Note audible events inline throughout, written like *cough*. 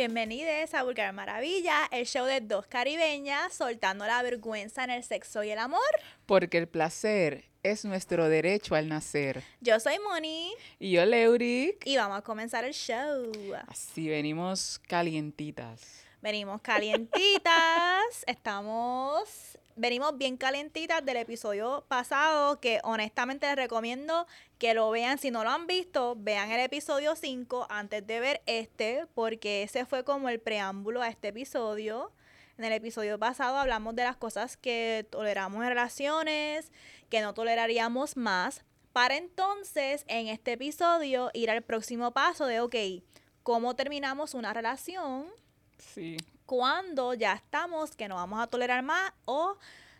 Bienvenidos a Vulgar Maravilla, el show de dos caribeñas soltando la vergüenza en el sexo y el amor. Porque el placer es nuestro derecho al nacer. Yo soy Moni. Y yo, Leuric. Y vamos a comenzar el show. Así venimos calientitas. Venimos calientitas. *laughs* Estamos. Venimos bien calientitas del episodio pasado. Que honestamente les recomiendo que lo vean. Si no lo han visto, vean el episodio 5 antes de ver este. Porque ese fue como el preámbulo a este episodio. En el episodio pasado hablamos de las cosas que toleramos en relaciones, que no toleraríamos más, para entonces en este episodio ir al próximo paso de, ok, ¿cómo terminamos una relación? Sí. Cuando ya estamos que no vamos a tolerar más o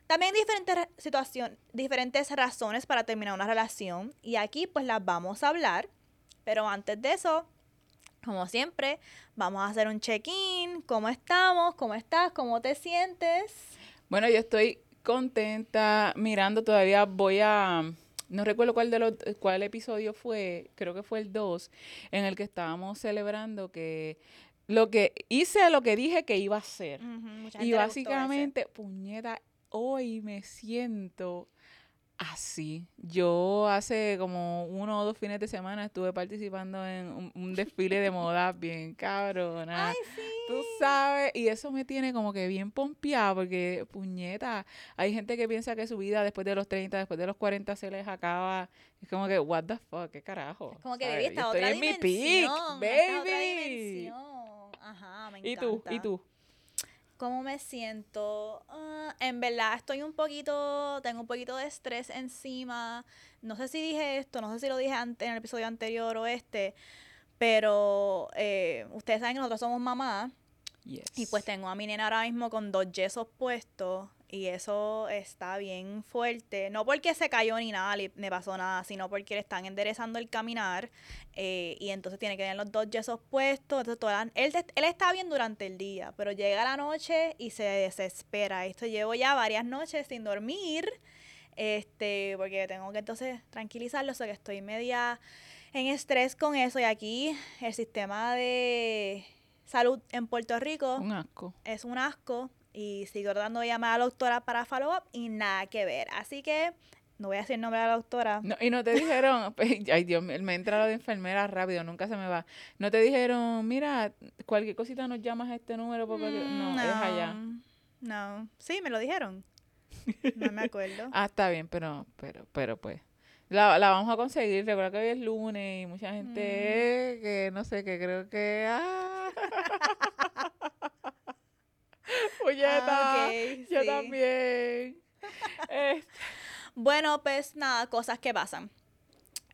también diferentes situaciones, diferentes razones para terminar una relación y aquí pues las vamos a hablar, pero antes de eso como siempre, vamos a hacer un check-in. ¿Cómo estamos? ¿Cómo estás? ¿Cómo te sientes? Bueno, yo estoy contenta mirando todavía voy a no recuerdo cuál de los cuál episodio fue, creo que fue el 2 en el que estábamos celebrando que lo que hice lo que dije que iba a hacer. y básicamente, puñeta, hoy me siento así. Yo hace como uno o dos fines de semana estuve participando en un, desfile de *laughs* moda bien cabrona. Ay, sí. Tú sabes, y eso me tiene como que bien pompeada porque, puñeta, hay gente que piensa que su vida después de los 30, después de los 40 se les acaba. Es como que, what the fuck, qué carajo. Es como que baby, esta otra estoy dimensión. en mi peak, baby. Ajá, me encanta. ¿Y tú? ¿Y tú? ¿Cómo me siento? Ah, en verdad estoy un poquito, tengo un poquito de estrés encima. No sé si dije esto, no sé si lo dije antes, en el episodio anterior o este, pero eh, ustedes saben que nosotros somos mamás. Y pues tengo a mi nena ahora mismo con dos yesos puestos y eso está bien fuerte. No porque se cayó ni nada, le, pasó nada, sino porque le están enderezando el caminar eh, y entonces tiene que tener los dos yesos puestos. Entonces él, él está bien durante el día, pero llega la noche y se desespera. Esto llevo ya varias noches sin dormir, este, porque tengo que entonces tranquilizarlo, o sea que estoy media en estrés con eso y aquí el sistema de salud en Puerto Rico un asco. es un asco y sigo dando llamada a la doctora para follow up y nada que ver. Así que no voy a decir nombre de la doctora. No, y no te dijeron, *laughs* ay Dios mío, me entra lo de enfermera rápido, nunca se me va. No te dijeron, mira, cualquier cosita nos llamas a este número porque no, no, es allá. No, sí, me lo dijeron. No me acuerdo. *laughs* ah, está bien, pero, pero, pero pues. La, la vamos a conseguir. Recuerda que hoy es lunes y mucha gente Mm. que no sé, que creo que. Ah. *laughs* *laughs* Puñeta, Ah, yo sí. también. *laughs* Este, Bueno, pues nada, cosas que pasan.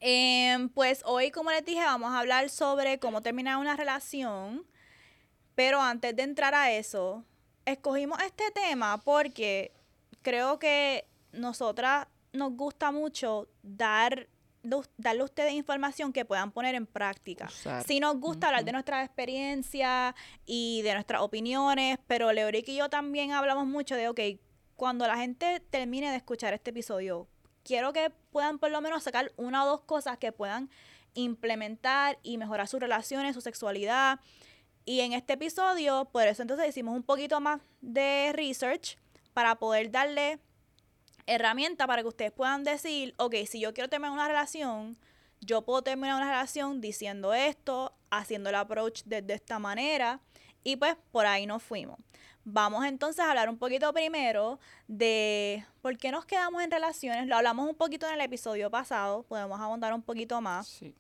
Em, pues hoy, como les dije, vamos a hablar sobre cómo terminar una relación. Pero antes de entrar a eso, escogimos este tema porque creo que nosotras nos gusta mucho dar darle a ustedes información que puedan poner en práctica. Usar. Sí nos gusta hablar de nuestras experiencias y de nuestras opiniones, pero Leoric y yo también hablamos mucho de, ok, cuando la gente termine de escuchar este episodio, quiero que puedan por lo menos sacar una o dos cosas que puedan implementar y mejorar sus relaciones, su sexualidad. Y en este episodio, por eso entonces hicimos un poquito más de research para poder darle herramienta para que ustedes puedan decir, ok, si yo quiero terminar una relación, yo puedo terminar una relación diciendo esto, haciendo el approach desde esta manera, y pues por ahí nos fuimos. Vamos entonces a hablar un poquito primero de por qué nos quedamos en relaciones. Lo hablamos un poquito en el episodio pasado, podemos abundar un poquito más. sí.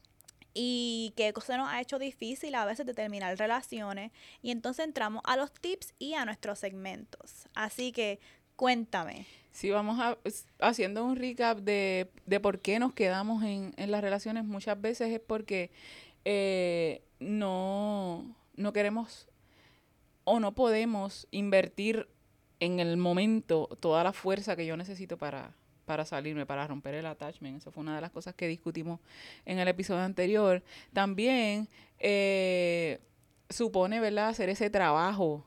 Y qué cosa nos ha hecho difícil a veces de terminar relaciones. Y entonces entramos a los tips y a nuestros segmentos. Así que cuéntame. Sí, vamos a, haciendo un recap de, de por qué nos quedamos en, en las relaciones. Muchas veces es porque eh, no, no queremos o no podemos invertir en el momento toda la fuerza que yo necesito para, para salirme, para romper el attachment. Eso fue una de las cosas que discutimos en el episodio anterior. También eh, supone, ¿verdad?, hacer ese trabajo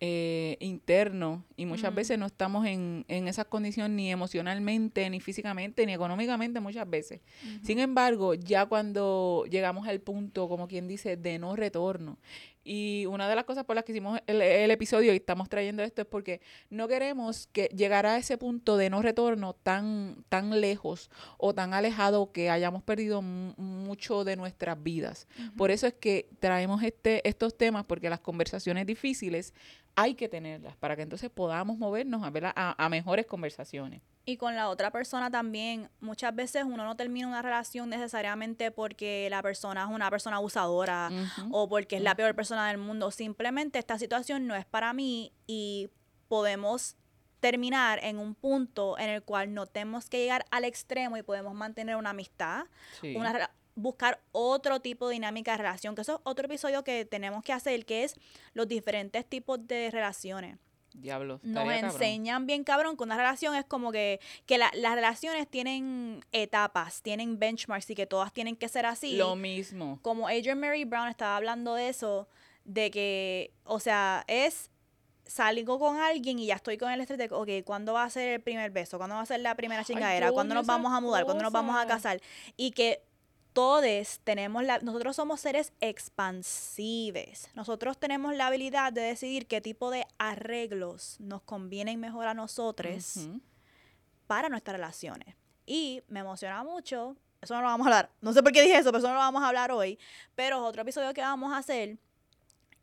eh, interno y muchas veces no estamos en, en esas condiciones ni emocionalmente, ni físicamente, ni económicamente muchas veces. Sin embargo, ya cuando llegamos al punto, como quien dice, de no retorno, Y una de las cosas por las que hicimos el, el episodio y estamos trayendo esto es porque no queremos que llegar a ese punto de no retorno tan, tan lejos o tan alejado que hayamos perdido mu- mucho de nuestras vidas. Por eso es que traemos este, estos temas, porque las conversaciones difíciles hay que tenerlas para que entonces podamos movernos a, a, a mejores conversaciones. Y con la otra persona también, muchas veces uno no termina una relación necesariamente porque la persona es una persona abusadora o porque es la peor persona del mundo. Simplemente esta situación no es para mí y podemos terminar en un punto en el cual no tenemos que llegar al extremo y podemos mantener una amistad, Sí. una buscar otro tipo de dinámica de relación, que eso es otro episodio que tenemos que hacer, que es los diferentes tipos de relaciones Diablo. nos cabrón. enseñan bien cabrón que una relación es como que, que la- las relaciones tienen etapas, tienen benchmarks y que todas tienen que ser así. Lo mismo. Como Adrian Mary Brown estaba hablando de eso, de que, o sea, es salgo con alguien y ya estoy con el estrés de, ok, ¿cuándo va a ser el primer beso? ¿Cuándo va a ser la primera chingadera? ¿Cuándo nos vamos a mudar? ¿Cuándo nos vamos a casar? Y que todos tenemos la, nosotros somos seres expansivos. Nosotros tenemos la habilidad de decidir qué tipo de arreglos nos convienen mejor a nosotros para nuestras relaciones. Y me emociona mucho, eso no lo vamos a hablar, no sé por qué dije eso, pero eso no lo vamos a hablar hoy, pero es otro episodio que vamos a hacer.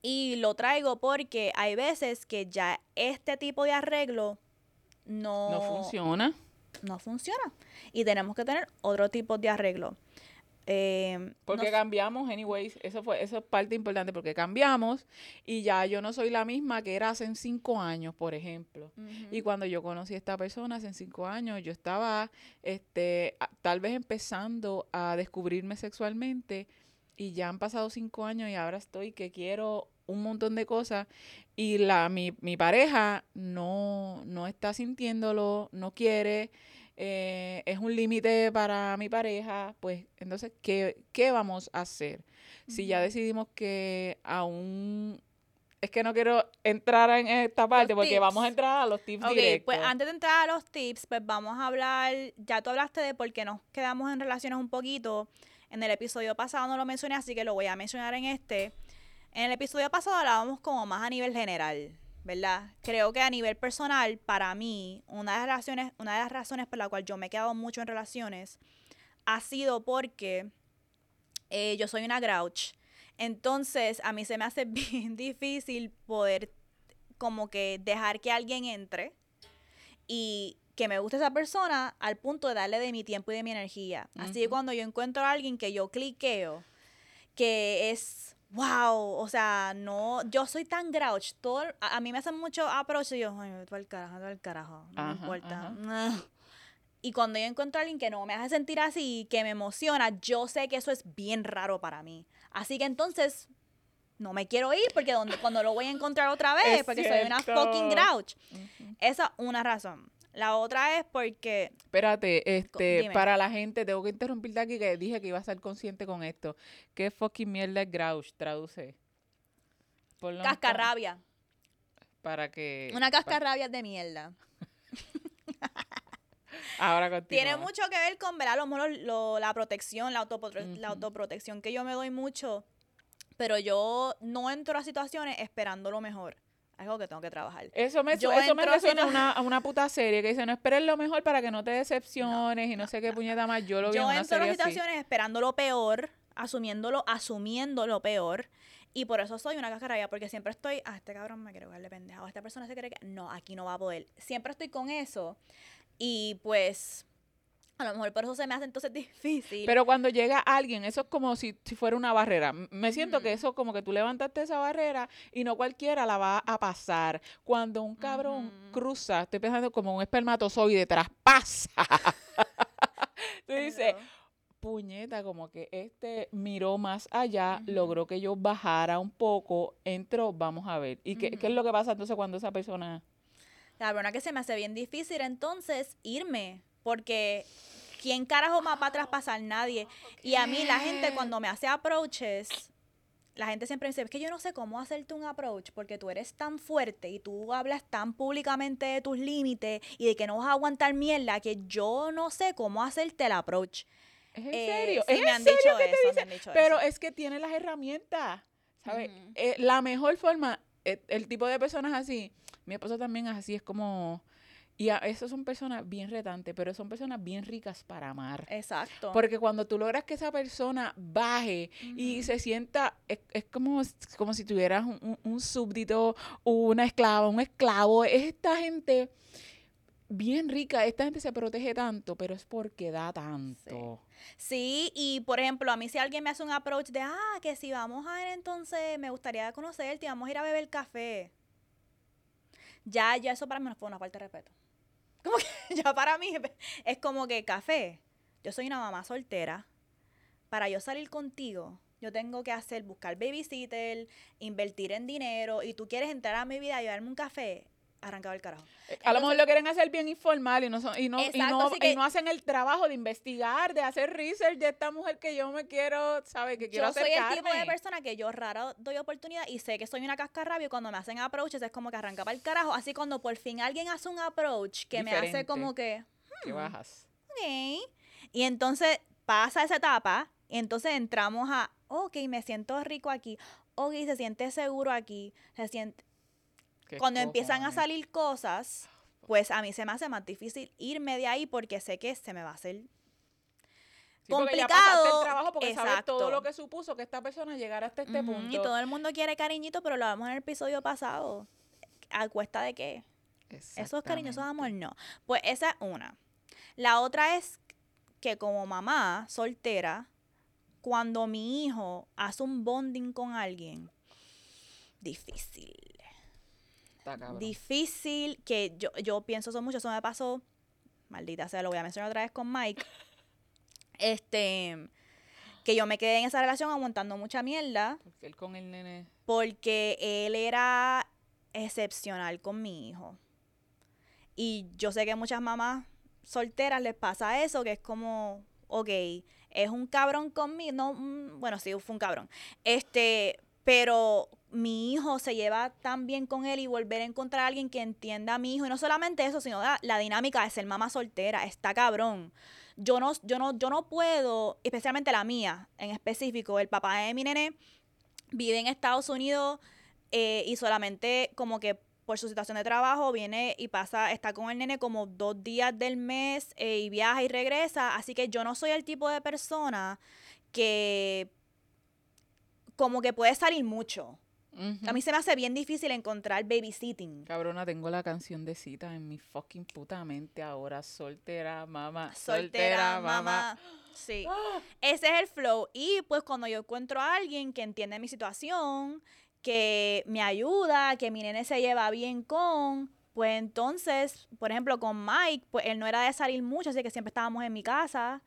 Y lo traigo porque hay veces que ya este tipo de arreglo no, No funciona. no funciona. Y tenemos que tener otro tipo de arreglo. Eh, Porque no- cambiamos, anyways, eso fue, eso es parte importante, porque cambiamos y ya yo no soy la misma que era hace cinco años, por ejemplo. Y cuando yo conocí a esta persona hace cinco años, yo estaba, este, a- tal vez empezando a descubrirme sexualmente y ya han pasado cinco años y ahora estoy que quiero un montón de cosas y la mi, mi pareja no, no está sintiéndolo, no quiere, eh, es un límite para mi pareja, pues entonces, ¿qué, qué vamos a hacer? Si ya decidimos que aún... Es que no quiero entrar en esta parte porque tips. vamos a entrar a los tips directos. pues antes de entrar a los tips, pues vamos a hablar, ya tú hablaste de por qué nos quedamos en relaciones un poquito. En el episodio pasado no lo mencioné, así que lo voy a mencionar en este. En el episodio pasado hablábamos como más a nivel general, ¿verdad? Creo que a nivel personal, para mí, una de las relaciones, una de las razones por la cual yo me he quedado mucho en relaciones ha sido porque eh, yo soy una grouch. Entonces, a mí se me hace *laughs* bien difícil poder como que dejar que alguien entre y que me guste esa persona al punto de darle de mi tiempo y de mi energía. Así que cuando yo encuentro a alguien que yo cliqueo, que es wow, o sea, no, yo soy tan grouch, todo, a, a mí me hacen mucho approach y yo, ay, vete al carajo, vete al carajo, no me importa. ajá. *laughs* Y cuando yo encuentro a alguien que no me hace sentir así, que me emociona, yo sé que eso es bien raro para mí. Así que entonces no me quiero ir porque donde, cuando lo voy a encontrar otra vez, Es porque soy una fucking grouch. Esa es una razón. La otra es porque Espérate, este, dime. para la gente, tengo que interrumpirte aquí que dije que iba a ser consciente con esto. ¿Qué fucking mierda es grouch? Traduce. Ponlo cascarrabia. Para que... Una cascarrabia de mierda. *laughs* Ahora continúa. Tiene mucho que ver con, ¿verdad? A lo mejor lo- la protección, la, autopro- la Ujú. autoprotección que yo me doy mucho. Pero yo no entro a situaciones esperando lo mejor. Algo que tengo que trabajar. Eso me, Yo eso me resuena a una, a una puta serie que dice, no esperes lo mejor para que no te decepciones y no sé qué puñeta más. Yo lo vi en Yo una entro así. situaciones esperando lo peor, asumiéndolo, asumiendo lo peor. Y por eso soy una cascarrabia, porque siempre estoy, ah, este cabrón me quiere jugar de pendejo, esta persona se cree que, no, aquí no va a poder. Siempre estoy con eso. Y pues, a lo mejor por eso se me hace entonces difícil. Pero cuando llega alguien, eso es como si, si fuera una barrera. Me siento que eso como que tú levantaste esa barrera y no cualquiera la va a pasar. Cuando un cabrón cruza, estoy pensando como un espermatozoide, traspasa. *laughs* tú dices, puñeta, como que este miró más allá, logró que yo bajara un poco, entró, vamos a ver. ¿Y qué, qué es lo que pasa entonces cuando esa persona... La verdad que se me hace bien difícil entonces irme, porque ¿quién carajo más va a traspasar? Nadie. Y a mí la gente cuando me hace approaches, la gente siempre me dice, es que yo no sé cómo hacerte un approach, porque tú eres tan fuerte y tú hablas tan públicamente de tus límites y de que no vas a aguantar mierda, que yo no sé cómo hacerte el approach. ¿Es en Eh, serio? sí, ¿Es me han serio dicho que te eso, me dicen? han dicho Pero eso. es que tiene las herramientas. ¿sabes? Eh, la mejor forma, eh, el tipo de personas así, mi esposo también es así, es como... Y a, esas son personas bien retantes, pero son personas bien ricas para amar. Exacto. Porque cuando tú logras que esa persona baje y se sienta, es, es como, como si tuvieras un, un- un súbdito, una esclava, un esclavo. Es esta gente bien rica, esta gente se protege tanto, pero es porque da tanto. Sí, y por ejemplo, a mí si alguien me hace un approach de, ah, que si vamos a ir entonces, me gustaría conocerte y vamos a ir a beber café. Ya, ya eso para mí no fue una falta de respeto. Como que *laughs* ya para mí es como que café. Yo soy una mamá soltera. Para yo salir contigo, yo tengo que hacer, buscar babysitter, invertir en dinero, y tú quieres entrar a mi vida y llevarme un café, arrancado el carajo. Eh, A lo mejor lo quieren hacer bien informal y no, son, y, no, y, no, y que- no hacen el trabajo de investigar, de hacer research de esta mujer que yo me quiero, ¿sabes? Que quiero yo soy el tipo de persona que yo raro doy oportunidad y sé que soy una cascarrabia y cuando me hacen approaches es como que arranca para el carajo. Así cuando por fin alguien hace un approach que me hace como que, Que bajas. ok. Y entonces pasa esa etapa y entonces entramos a, ok, me siento rico aquí. Ok, se siente seguro aquí. Se siente... ¿Qué Cuando empiezan a salir cosas, pues a mí se me hace más difícil irme de ahí porque sé que se me va a hacer Sí, porque ya complicado, el trabajo porque sabes todo exacto. lo que supuso que esta persona llegara hasta este punto. Y todo el mundo quiere cariñito, pero lo hablamos en el episodio pasado. ¿A cuesta de qué? Esos cariñosos amor, no. Pues esa es una. La otra es que como mamá soltera, cuando mi hijo hace un bonding con alguien, difícil. Difícil que yo, yo pienso eso mucho, eso me pasó, maldita sea, lo voy a mencionar otra vez con Mike. *laughs* Este, que yo me quedé en esa relación aguantando mucha mierda Porque él con el nene. porque él era excepcional con mi hijo. Y yo sé que a muchas mamás solteras les pasa eso, que es como, ok, es un cabrón conmigo, no, mm, bueno, sí, fue un cabrón. Este, pero mi hijo se lleva tan bien con él y volver a encontrar a alguien que entienda a mi hijo. Y no solamente eso, sino la, dinámica de ser mamá soltera, está cabrón. Yo no, yo no, yo no puedo, especialmente la mía en específico, el papá de mi nene vive en Estados Unidos eh, y solamente como que por su situación de trabajo viene y pasa, está con el nene como dos días del mes eh, y viaja y regresa. Así que yo no soy el tipo de persona que como que puede salir mucho. A mí se me hace bien difícil encontrar babysitting. Cabrona, tengo la canción de cita en mi fucking puta mente ahora. Soltera, mamá. Soltera, mamá. Sí. *gasps* Ese es el flow. Y pues cuando yo encuentro a alguien que entiende mi situación, que me ayuda, que mi nene se lleva bien con, pues entonces, por ejemplo, con Mike, pues él no era de salir mucho, así que siempre estábamos en mi casa.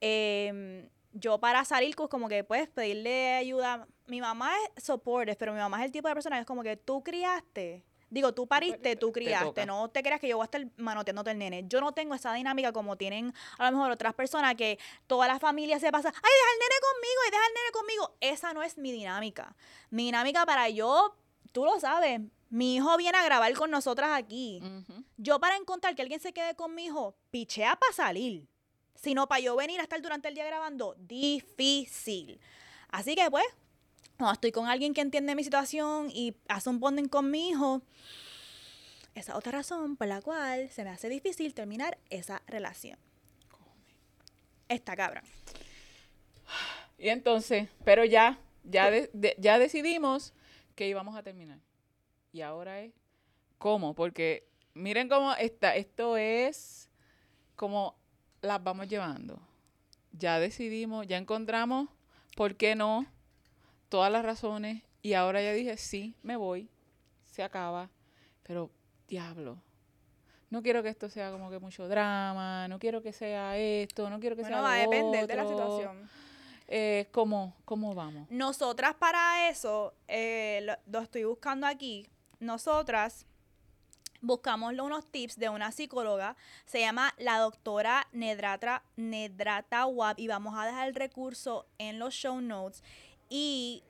Em, yo para salir, pues como que pues pedirle ayuda. Mi mamá es supportive, pero mi mamá es el tipo de persona que es como que tú criaste. Digo, tú pariste, tú Te criaste. No te creas que yo voy a estar manoteándote el nene. Yo no tengo esa dinámica como tienen a lo mejor otras personas que toda la familia se pasa, ay, deja el nene conmigo y deja el nene conmigo. Esa no es mi dinámica. Mi dinámica para yo, tú lo sabes, mi hijo viene a grabar con nosotras aquí. Yo para encontrar que alguien se quede con mi hijo, pichea para salir. Sino para yo venir a estar durante el día grabando, difícil. Así que pues, cuando estoy con alguien que entiende mi situación y hace un bonding con mi hijo, esa es otra razón por la cual se me hace difícil terminar esa relación. Está cabrón. Y entonces, pero ya, ya, ya decidimos que íbamos a terminar. Y ahora es cómo, porque miren cómo está, esto es como las vamos llevando. Ya decidimos, ya encontramos por qué no, todas las razones, y ahora ya dije, sí, me voy, se acaba, pero diablo. No quiero que esto sea como que mucho drama, no quiero que sea esto, no quiero que Bueno, sea va a depender de la otro. situación. Eh, ¿cómo, ¿Cómo vamos? Nosotras para eso, eh, lo, lo estoy buscando aquí, nosotras buscamos unos tips de una psicóloga, se llama la doctora Nedrata, Nedrata Wab, y vamos a dejar el recurso en los show notes. Y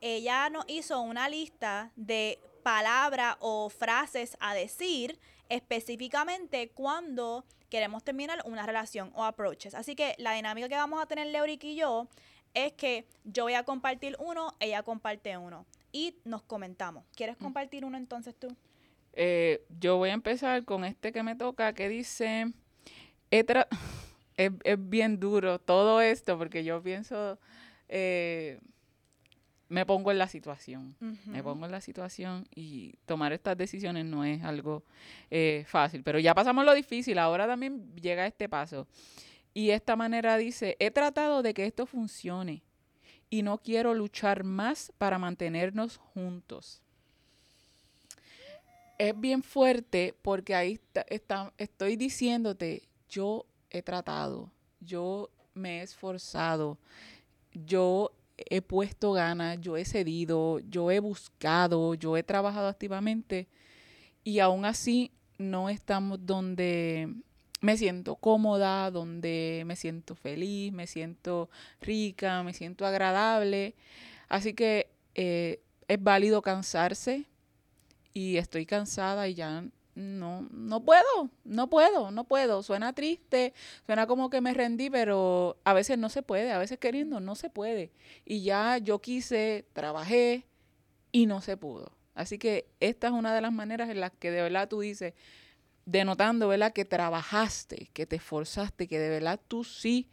ella nos hizo una lista de palabras o frases a decir específicamente cuando queremos terminar una relación o approaches. Así que la dinámica que vamos a tener Leoric y yo es que yo voy a compartir uno, ella comparte uno. Y nos comentamos. ¿Quieres Mm. compartir uno entonces tú? Eh, yo voy a empezar con este que me toca, que dice, *laughs* es, es bien duro todo esto, porque yo pienso, eh, me pongo en la situación. Me pongo en la situación y tomar estas decisiones no es algo eh, fácil. Pero ya pasamos lo difícil, ahora también llega este paso. Y esta manera dice, he tratado de que esto funcione y no quiero luchar más para mantenernos juntos. Es bien fuerte porque ahí está, estoy diciéndote, yo he tratado, yo me he esforzado, yo he puesto ganas, yo he cedido, yo he buscado, yo he trabajado activamente y aún así no estamos donde me siento cómoda, donde me siento feliz, me siento rica, me siento agradable. Así que eh, es válido cansarse y estoy cansada y ya no, no puedo, no puedo, no puedo. Suena triste, suena como que me rendí, pero a veces no se puede, a veces queriendo no se puede. Y ya yo quise, trabajé y no se pudo. Así que esta es una de las maneras en las que de verdad tú dices, denotando, ¿verdad? Que trabajaste, que te esforzaste, que de verdad tú sí,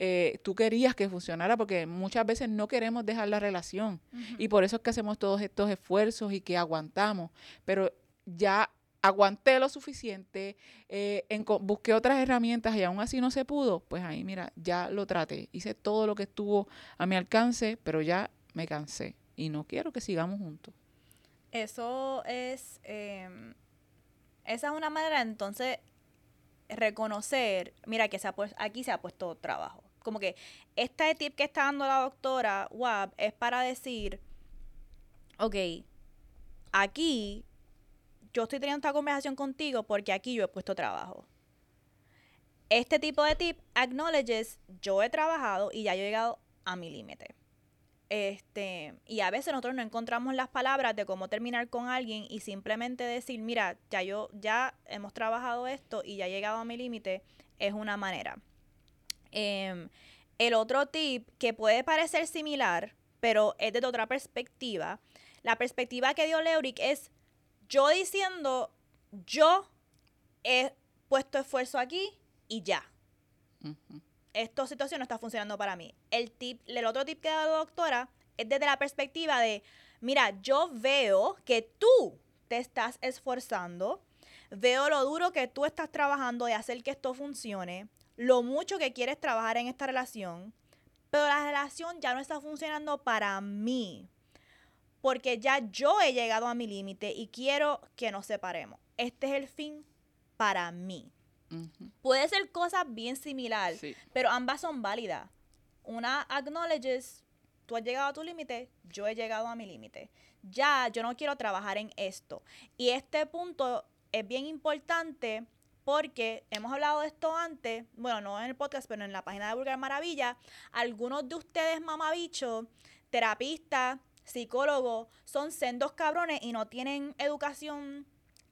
eh, tú querías que funcionara, porque muchas veces no queremos dejar la relación. Y por eso es que hacemos todos estos esfuerzos y que aguantamos. Pero ya aguanté lo suficiente, eh, enco- busqué otras herramientas y aún así no se pudo, pues ahí mira, ya lo traté. Hice todo lo que estuvo a mi alcance, pero ya me cansé. Y no quiero que sigamos juntos. Eso es, em, esa es una manera entonces reconocer, mira que se ha pues- aquí se ha puesto trabajo. Como que este tip que está dando la doctora Wab es para decir, ok, aquí yo estoy teniendo esta conversación contigo porque aquí yo he puesto trabajo. Este tipo de tip acknowledges, yo he trabajado y ya he llegado a mi límite. Este, y a veces nosotros no encontramos las palabras de cómo terminar con alguien y simplemente decir, mira, ya yo, ya hemos trabajado esto y ya he llegado a mi límite, es una manera. Em, el otro tip que puede parecer similar, pero es desde otra perspectiva, la perspectiva que dio Leuric es yo diciendo, yo he puesto esfuerzo aquí y ya Ujú. esta situación no está funcionando para mí. El tip, el otro tip que da la doctora es desde la perspectiva de, mira, yo veo que tú te estás esforzando, veo lo duro que tú estás trabajando de hacer que esto funcione, lo mucho que quieres trabajar en esta relación, pero la relación ya no está funcionando para mí, porque ya yo he llegado a mi límite y quiero que nos separemos. Este es el fin para mí. Puede ser cosas bien similares, Sí. pero ambas son válidas. Una acknowledges, tú has llegado a tu límite, yo he llegado a mi límite. Ya, yo no quiero trabajar en esto. Y este punto es bien importante porque hemos hablado de esto antes, bueno, no en el podcast, pero en la página de Vulgar Maravilla. Algunos de ustedes, mamabichos, terapistas, psicólogos, son sendos cabrones y no tienen educación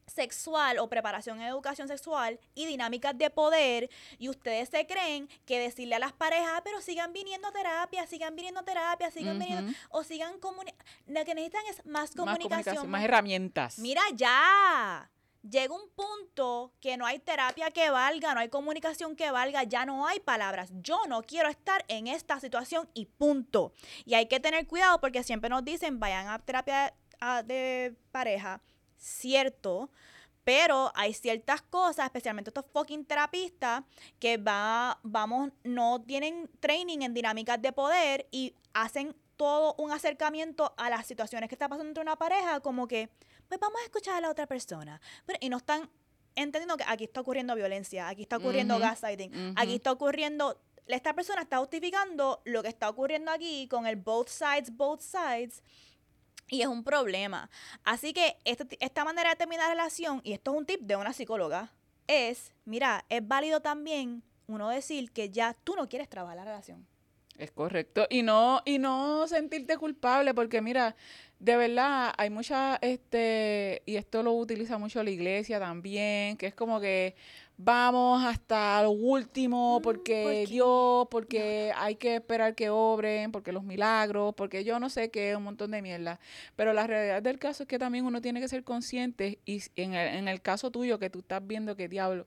sexual o preparación en educación sexual y dinámicas de poder y ustedes se creen que decirle a las parejas, "Ah, pero sigan viniendo a terapia, sigan viniendo a terapia, sigan viniendo Ujú. o sigan comuni lo que necesitan es más Más comunicación. comunicación, más herramientas. Mira ya. Llega un punto que no hay terapia que valga, no hay comunicación que valga, ya no hay palabras. Yo no quiero estar en esta situación y punto. Y hay que tener cuidado porque siempre nos dicen vayan a terapia de pareja. Cierto, pero hay ciertas cosas, especialmente estos fucking terapistas, que va, vamos, no tienen training en dinámicas de poder y hacen todo un acercamiento a las situaciones que está pasando entre una pareja, como que, pues vamos a escuchar a la otra persona. Pero- y no están entendiendo que aquí está ocurriendo violencia, aquí está ocurriendo Ujú, gaslighting, aquí está ocurriendo, esta persona está justificando lo que está ocurriendo aquí con el both sides, both sides. Y es un problema. Así que este- esta manera de terminar la relación, y esto es un tip de una psicóloga, es, mira, es válido también uno decir que ya tú no quieres trabajar la relación. Es correcto. Y no, y no sentirte culpable, porque mira, de verdad, hay mucha, este, y esto lo utiliza mucho la iglesia también, que es como que, vamos hasta lo último Mm, porque. Dios, porque hay que esperar que obren, porque los milagros, porque yo no sé qué, un montón de mierda. Pero la realidad del caso es que también uno tiene que ser consciente y en el, en el caso tuyo que tú estás viendo que diablo,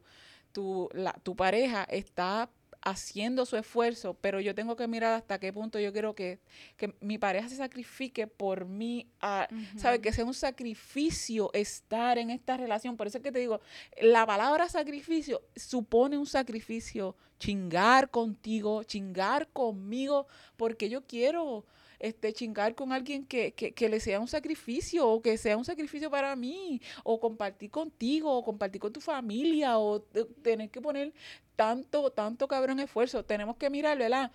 tu, la, tu pareja está haciendo su esfuerzo, pero yo tengo que mirar hasta qué punto yo quiero que, que mi pareja se sacrifique por mí, a, ¿sabes? Que sea un sacrificio estar en esta relación. Por eso es que te digo, la palabra sacrificio supone un sacrificio, chingar contigo, chingar conmigo, porque yo quiero este, chingar con alguien que, que, que le sea un sacrificio, o que sea un sacrificio para mí, o compartir contigo, o compartir con tu familia, o te- tener que poner tanto, tanto cabrón esfuerzo. Tenemos que mirar, ¿verdad?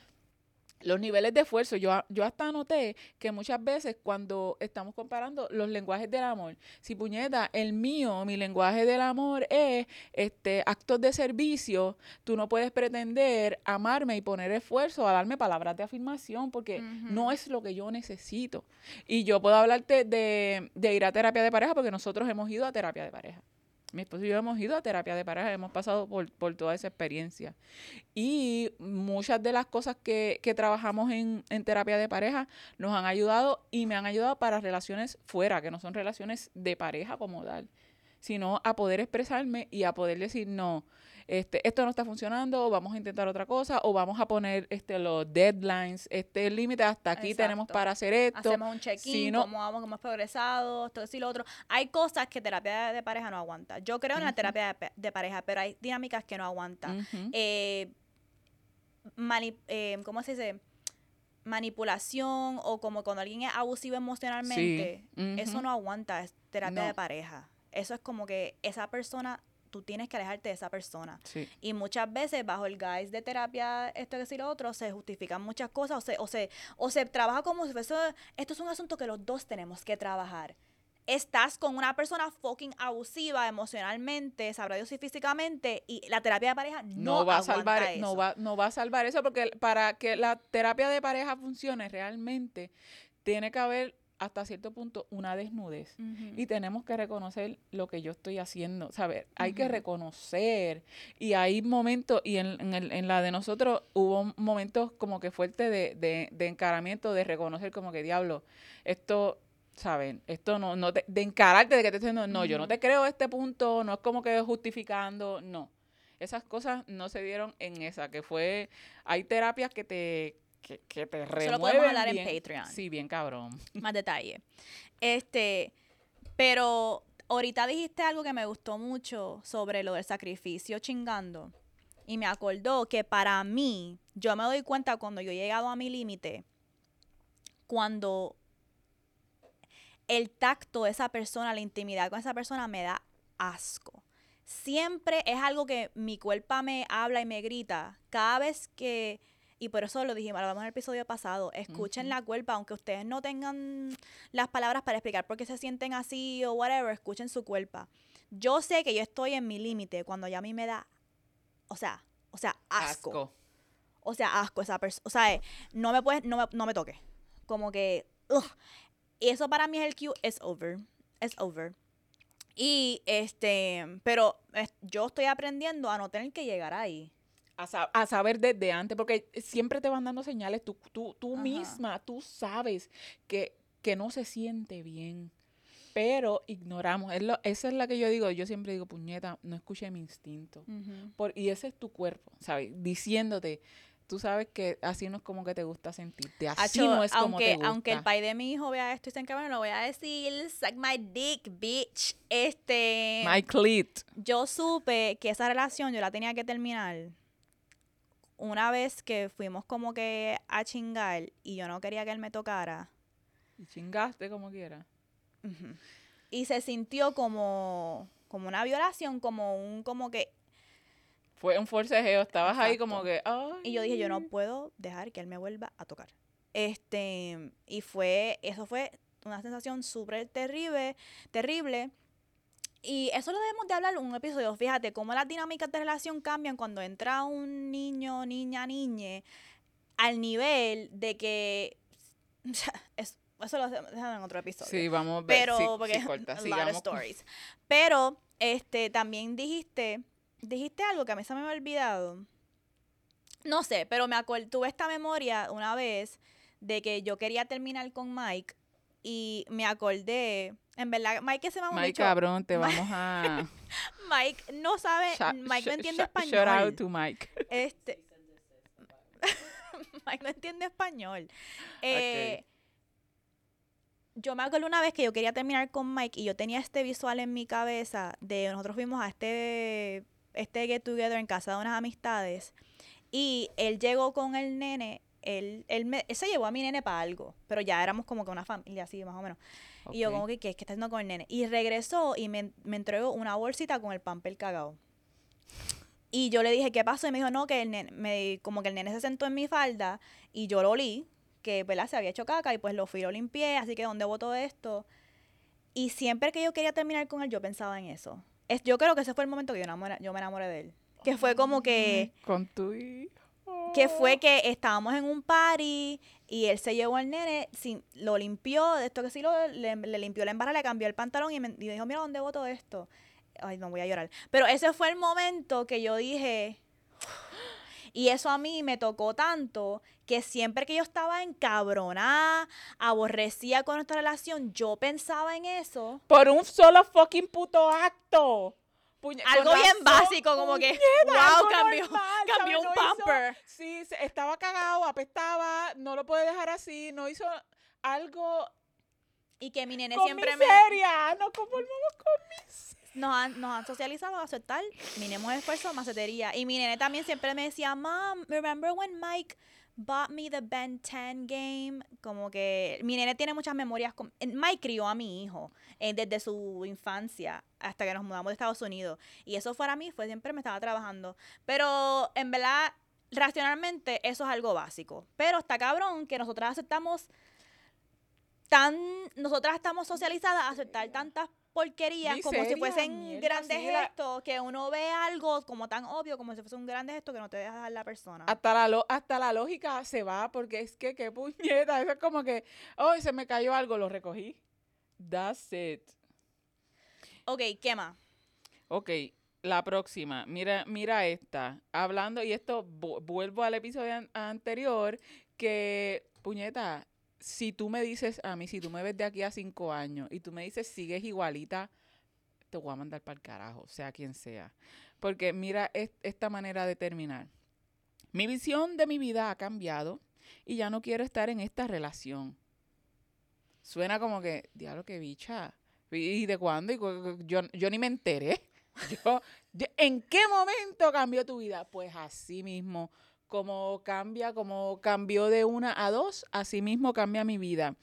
Los niveles de esfuerzo, yo, yo hasta noté que muchas veces cuando estamos comparando los lenguajes del amor, si puñeta, el mío, mi lenguaje del amor es este actos de servicio, tú no puedes pretender amarme y poner esfuerzo a darme palabras de afirmación porque no es lo que yo necesito. Y yo puedo hablarte de, de ir a terapia de pareja porque nosotros hemos ido a terapia de pareja. Mi esposo y yo hemos ido a terapia de pareja, hemos pasado por, por toda esa experiencia. Y muchas de las cosas que, que trabajamos en, en terapia de pareja nos han ayudado y me han ayudado para relaciones fuera, que no son relaciones de pareja como tal, sino a poder expresarme y a poder decir, no, este, esto no está funcionando, vamos a intentar otra cosa, o vamos a poner este, los deadlines, este límite, hasta aquí tenemos para hacer esto. Hacemos un check-in, si no- cómo vamos, cómo hemos progresado, esto y lo otro. Hay cosas que terapia de pareja no aguanta. Yo creo en la terapia de, pareja, pero hay dinámicas que no aguantan. Ujú. Eh, mani- eh, ¿Cómo se dice? Manipulación o como cuando alguien es abusivo emocionalmente. Eso no aguanta, es terapia de pareja. Eso es como que esa persona, tú tienes que alejarte de esa persona. Sí. Y muchas veces bajo el guise de terapia, esto que lo otro, se justifican muchas cosas o se, o se, o se trabaja como si fuese, esto es un asunto que los dos tenemos que trabajar. Estás con una persona fucking abusiva emocionalmente, sabrá Dios y físicamente, y la terapia de pareja no, no, va a salvar e- eso. no va no va a salvar eso porque para que la terapia de pareja funcione realmente tiene que haber hasta cierto punto una desnudez y tenemos que reconocer lo que yo estoy haciendo, ¿sabes? Hay que reconocer y hay momentos, y en, en el- en la de nosotros hubo momentos como que fuertes de, de, de encaramiento, de reconocer como que diablo, esto, ¿saben? Esto no, no te- de encararte de que te estoy diciendo, no, yo no te creo este punto, no es como que justificando, no. Esas cosas no se dieron en esa, que fue, hay terapias que te, que, que te remueven lo podemos hablar en bien. Patreon. Sí, bien cabrón. *laughs* más detalle. Este, pero ahorita dijiste algo que me gustó mucho sobre lo del sacrificio chingando. Y me acordó que para mí, yo me doy cuenta cuando yo he llegado a mi límite, cuando el tacto de esa persona, la intimidad con esa persona me da asco. Siempre es algo que mi cuerpo me habla y me grita. Cada vez que, y por eso lo dijimos, lo hablamos en el episodio pasado, escuchen la cuerpa, aunque ustedes no tengan las palabras para explicar por qué se sienten así o whatever, escuchen su cuerpa. Yo sé que yo estoy en mi límite cuando ya a mí me da, o sea, o sea, asco. O sea, asco esa persona. O sea, eh, no me puedes, no me, no me toques. Como que, ugh. Y eso para mí es el cue, es over. Es over. Y este, pero yo estoy aprendiendo a no tener que llegar ahí. A, sa- a saber desde antes, porque siempre te van dando señales, tú, tú, tú Ajá. misma, tú sabes que, que no se siente bien, pero ignoramos. Es lo- esa es la que yo digo, yo siempre digo, puñeta, no escuché mi instinto. Por, y ese es tu cuerpo, ¿sabes? Diciéndote, tú sabes que así no es como que te gusta sentirte, así Acho, no es como aunque, te gusta. aunque el pai de mi hijo vea esto y se encabrone, lo voy a decir, suck my dick, bitch. Este, My clit. yo supe que esa relación yo la tenía que terminar una vez que fuimos como que a chingar y yo no quería que él me tocara. Y chingaste como quiera. Y se sintió como, como una violación, como un, como que, Fue un forcejeo, estabas ahí como que, ay. y yo dije, yo no puedo dejar que él me vuelva a tocar. Este, y fue, eso fue una sensación súper terrible, terrible. Y eso lo debemos de hablar en un episodio. Fíjate cómo las dinámicas de relación cambian cuando entra un niño, niña, niñe, al nivel de que, *laughs* es- eso lo dejamos en otro episodio. Sí, vamos a ver. pero sí, porque sí, corta, sigamos stories. Pero este también dijiste dijiste algo que a mí se me había olvidado. No sé, pero me acuerdo, tuve esta memoria una vez de que yo quería terminar con Mike y me acordé, en verdad, Mike se me Mike, cabrón, te *laughs* vamos a... *laughs* Mike no sabe, Shout- Mike no sh- entiende sh- español. Shout out to Mike. Este. *laughs* Mike no entiende español. Eh, Yo me acuerdo una vez que yo quería terminar con Mike y yo tenía este visual en mi cabeza de nosotros fuimos a este, este get together en casa de unas amistades y él llegó con el nene. Él, él, me- él se llevó a mi nene para algo, pero ya éramos como que una familia así, más o menos. Y yo como que, ¿qué, qué está haciendo con el nene? Y regresó y me, me entregó una bolsita con el pamper cagado. Y yo le dije, ¿qué pasó? Y me dijo, no, que el nene, me, como que el nene se sentó en mi falda y yo lo olí, que ¿verdad? se había hecho caca y pues lo fui lo limpié, así que ¿dónde botó esto? Y siempre que yo quería terminar con él, yo pensaba en eso. Es, yo creo que ese fue el momento que yo, enamoré- yo me enamoré de él. Que fue como que Con tu hijo. Que fue que estábamos en un party y él se llevó al nene, sin, lo limpió, de esto que sí, lo, le, limpió la embarra, le cambió el pantalón y me dijo, mira, ¿dónde boto esto? Ay, no voy a llorar. Pero ese fue el momento que yo dije, *gasps* y eso a mí me tocó tanto que siempre que yo estaba encabronada, aborrecida con nuestra relación, yo pensaba en eso. Por un solo fucking puto acto. Puñe- Algo bien básico, como que, wow, cambió, normal, cambió un No hizo- pamper. sí, estaba cagado, apestaba, no lo puede dejar así, no hizo algo Y que mi nene con siempre me... miseria, no conformamos con miseria. nos han, nos han socializado a aceptar mínimo esfuerzo, macetería. Y mi nene también siempre me decía, Mom, remember when Mike bought me the Ben 10 game? Como que mi nene tiene muchas memorias. Con, eh, Mike crió a mi hijo eh, desde su infancia hasta que nos mudamos de Estados Unidos. Y eso para mí fue siempre me estaba trabajando. Pero en verdad, racionalmente, eso es algo básico. Pero está cabrón que nosotras aceptamos tan nosotras estamos socializadas a aceptar tantas porquerías como si fuesen mierda, grandes gestos que uno ve algo como tan obvio como si fuese un gran gesto que no te deja dar la persona Hasta la, lo- hasta la lógica se va, porque es que, qué puñeta, *laughs* eso es como que, oh, se me cayó algo, lo recogí. That's it. ok ¿qué más? Ok, la próxima. Mira, mira esta. Hablando, y esto vu- vuelvo al episodio an- anterior, que, puñeta, si tú me dices a mí, si tú me ves de aquí a cinco años y tú me dices sigues igualita, te voy a mandar para el carajo, sea quien sea. Porque mira es- esta manera de terminar. Mi visión de mi vida ha cambiado y ya no quiero estar en esta relación. Suena como que, diablo, que bicha. ¿Y de cuándo? Y yo, yo ni me enteré. *laughs* Yo, yo- ¿En qué momento cambió tu vida? Pues así mismo, como cambia, como cambió de una a dos, así mismo cambia mi vida.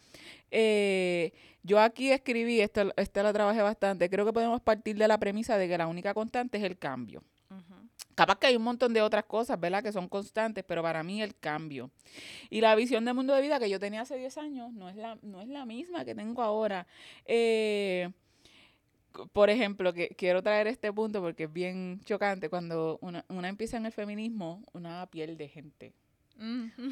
Eh, yo aquí escribí, esto, esta la trabajé bastante, creo que podemos partir de la premisa de que la única constante es el cambio. Capaz que hay un montón de otras cosas, ¿verdad? Que son constantes, pero para mí el cambio. Y la visión de mundo de vida que yo tenía hace 10 años no es la, no es la misma que tengo ahora. Eh, por ejemplo, que quiero traer este punto porque es bien chocante. Cuando una, una empieza en el feminismo, una pierde gente.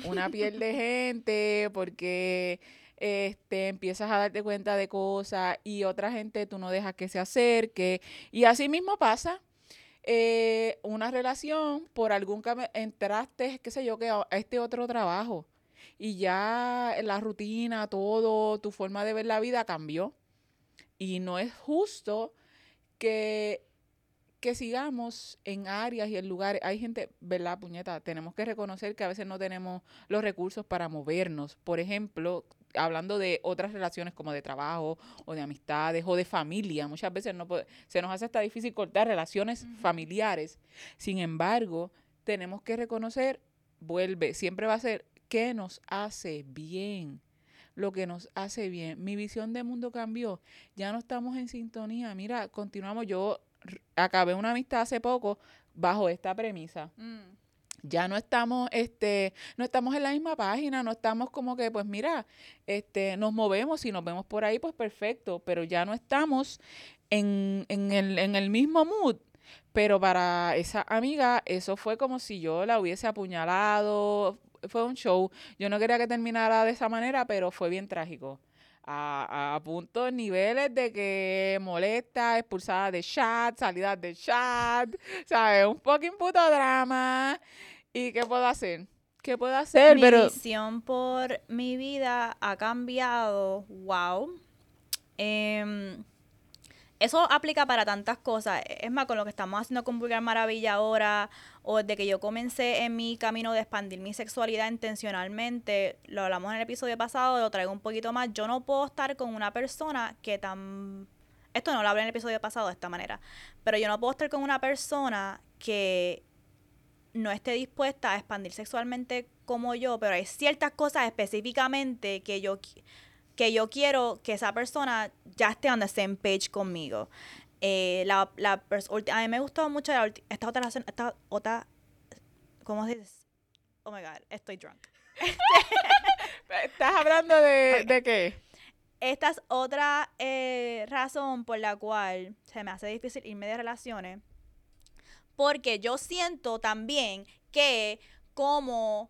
Una *laughs* pierde gente porque este, empiezas a darte cuenta de cosas y otra gente tú no dejas que se acerque. Y así mismo pasa eh, una relación, por algún entraste, qué sé yo, que a este otro trabajo. Y ya la rutina, todo, tu forma de ver la vida cambió. Y no es justo que, que sigamos en áreas y en lugares. Hay gente, ¿verdad, puñeta? Tenemos que reconocer que a veces no tenemos los recursos para movernos. Por ejemplo, hablando de otras relaciones como de trabajo o de amistades o de familia, muchas veces no puede- se nos hace hasta difícil cortar relaciones familiares. Sin embargo, tenemos que reconocer, vuelve, siempre va a ser qué nos hace bien, lo que nos hace bien. Mi visión de mundo cambió, ya no estamos en sintonía. Mira, continuamos, yo acabé una amistad hace poco bajo esta premisa Mm. ya no estamos, este, no estamos en la misma página, no estamos como que, pues mira, este, nos movemos, si nos vemos por ahí, pues perfecto, pero ya no estamos en, en el, en el mismo mood. Pero para esa amiga, eso fue como si yo la hubiese apuñalado, fue un show. Yo no quería que terminara de esa manera, pero fue bien trágico. a, a puntos, niveles de que molesta, expulsada de chat, salida de chat, ¿sabes? Un fucking puto drama. ¿Y qué puedo hacer? ¿Qué puedo hacer? Mi Pero visión por mi vida ha cambiado. Wow. Em, eso aplica para tantas cosas. Es más, con lo que estamos haciendo con Vulgar Maravilla ahora, o desde que yo comencé en mi camino de expandir mi sexualidad intencionalmente, lo hablamos en el episodio pasado, lo traigo un poquito más. Yo no puedo estar con una persona que tan. Esto no lo hablé en el episodio pasado de esta manera, pero yo no puedo estar con una persona que no esté dispuesta a expandir sexualmente como yo, pero hay ciertas cosas específicamente que yo, que yo quiero que esa persona ya esté on the same page conmigo. Eh, la, la a mí me gustó mucho la esta otra relación, esta otra, ¿cómo se dice? Oh my God, estoy drunk. *laughs* ¿estás hablando de, de qué? Esta es otra eh, razón por la cual se me hace difícil irme de relaciones. Porque yo siento también que como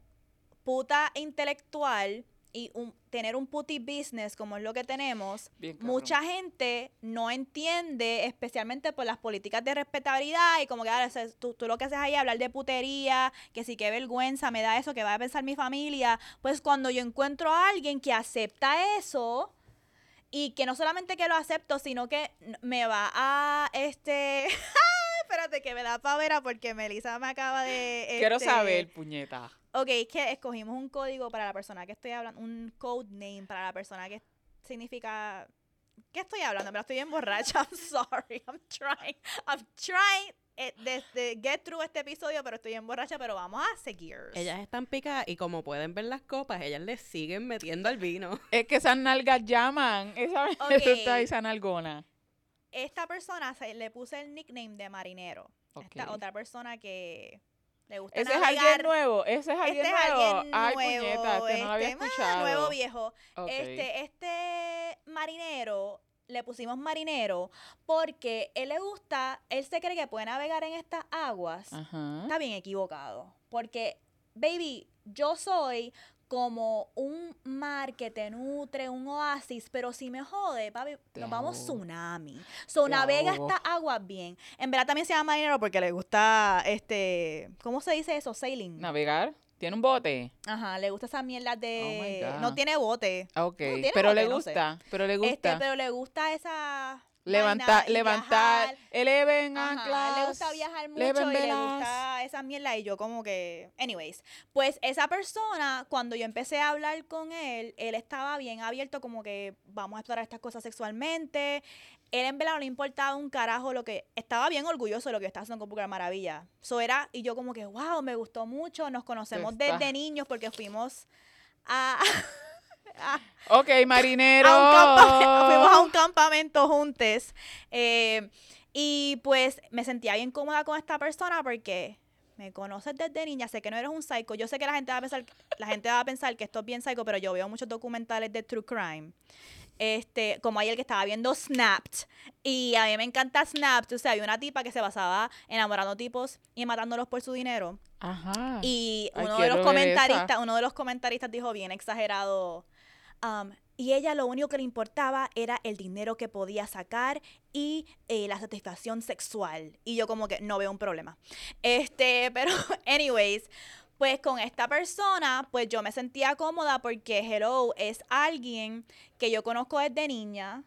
puta intelectual y un- tener un puti business como es lo que tenemos, Bien mucha gente no entiende, especialmente por las políticas de respetabilidad y como que ah, ese- tú, tú lo que haces ahí es hablar de putería, que sí que vergüenza me da eso, que va a pensar mi familia. Pues cuando yo encuentro a alguien que acepta eso y que no solamente que lo acepto, sino que me va a este *laughs* espérate que me da pavera porque Melissa me acaba de Quiero este, saber, puñeta. Ok, es que escogimos un código para la persona que estoy hablando, un code name para la persona que significa. ¿Qué estoy hablando? Pero estoy bien borracha. *laughs* I'm sorry. I'm trying. I'm trying eh, de, de get through este episodio, pero estoy bien borracha. Pero vamos a seguir. Ellas están picadas y como pueden ver las copas, ellas le siguen metiendo al vino. *laughs* Es que esas nalgas llaman. Esa, Ok. eso *laughs* está esa nalgona. Esta persona se, le puse el nickname de marinero. Esta otra persona que le gusta Ese es navegar. alguien nuevo. Ese es alguien Este es nuevo. alguien Ay, nuevo. puñeta, este no lo había este, escuchado. nuevo viejo. Este, este marinero, le pusimos marinero porque él le gusta, él se cree que puede navegar en estas aguas. Ajá. Está bien equivocado. Porque, baby, yo soy como un mar que te nutre, un oasis, pero si me jode, papi, Te nos vamos ahogo. tsunami. So, Te navega ahogo. estas aguas bien. En verdad también se llama marinero porque le gusta, este, ¿cómo se dice eso? Sailing. Navegar. ¿Tiene un bote? Ajá, le gusta esa mierda de... Oh God. no tiene bote. Ah, Ok. tiene pero bote, le no sé. gusta. Pero le gusta. Este, pero le gusta esa... y levantar. Eleven anclas. le gusta viajar mucho le gusta esa mierda y yo como que... Anyways, pues esa persona, cuando yo empecé a hablar con él, él estaba bien abierto como que vamos a explorar estas cosas sexualmente. Él en verdad no le importaba un carajo lo que... Estaba bien orgulloso de lo que estaba haciendo con Pucar Maravilla. So era, y yo como que, wow, me gustó mucho, nos conocemos desde niños porque fuimos a... Ok, marinero. a *laughs* fuimos a un campamento juntos. eh, y pues me sentía bien cómoda con esta persona porque me conoces desde niña, sé que no eres un psycho. Yo sé que la gente va a pensar, la gente va a pensar que esto es bien psycho, pero yo veo muchos documentales de true crime. Este, como ayer que estaba viendo Snapped. Y a mí me encanta Snapped. O sea, había una tipa que se basaba enamorando tipos y matándolos por su dinero. Ajá. Y Ay, uno de los comentaristas, esa. uno de los comentaristas dijo bien exagerado. Um, y ella lo único que le importaba era el dinero que podía sacar y eh, la satisfacción sexual. Y yo como que no veo un problema. Este, *laughs* pero anyways, pues con esta persona, pues yo me sentía cómoda porque Hello es alguien que yo conozco desde niña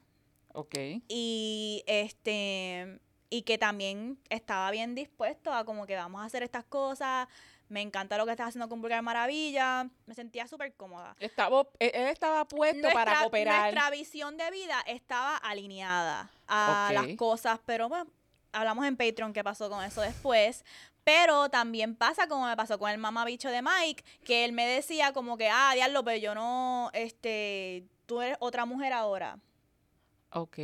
Ok. y este y que también estaba bien dispuesto a como que vamos a hacer estas cosas me encanta lo que estás haciendo con Vulgar Maravilla me sentía súper cómoda Estaba, él él estaba puesto para cooperar. nuestra visión de vida estaba alineada a las cosas pero bueno hablamos en Patreon qué pasó con eso después pero también pasa como me pasó con el mamabicho de Mike que él me decía como que ah diablo pero yo no este tú eres otra mujer ahora Ok.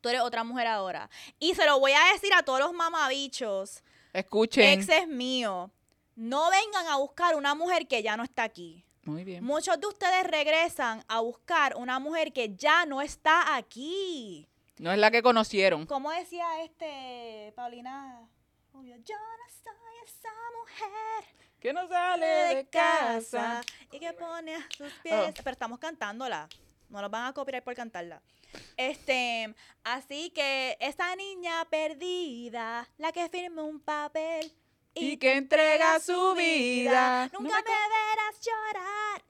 tú eres otra mujer ahora. Y se lo voy a decir a todos los mamabichos, Escuchen. exes míos, no vengan a buscar una mujer que ya no está aquí. Muy bien. Muchos de ustedes regresan a buscar una mujer que ya no está aquí. No es la que conocieron. Como decía este Paulina Rubio, yo no soy esa mujer Que no sale de casa. y que pone a sus pies. Oh. Pero estamos cantándola. No nos van a copiar por cantarla. Este, así que esa niña perdida, la que firme un papel Y que entrega su vida. nunca No me verás llorar.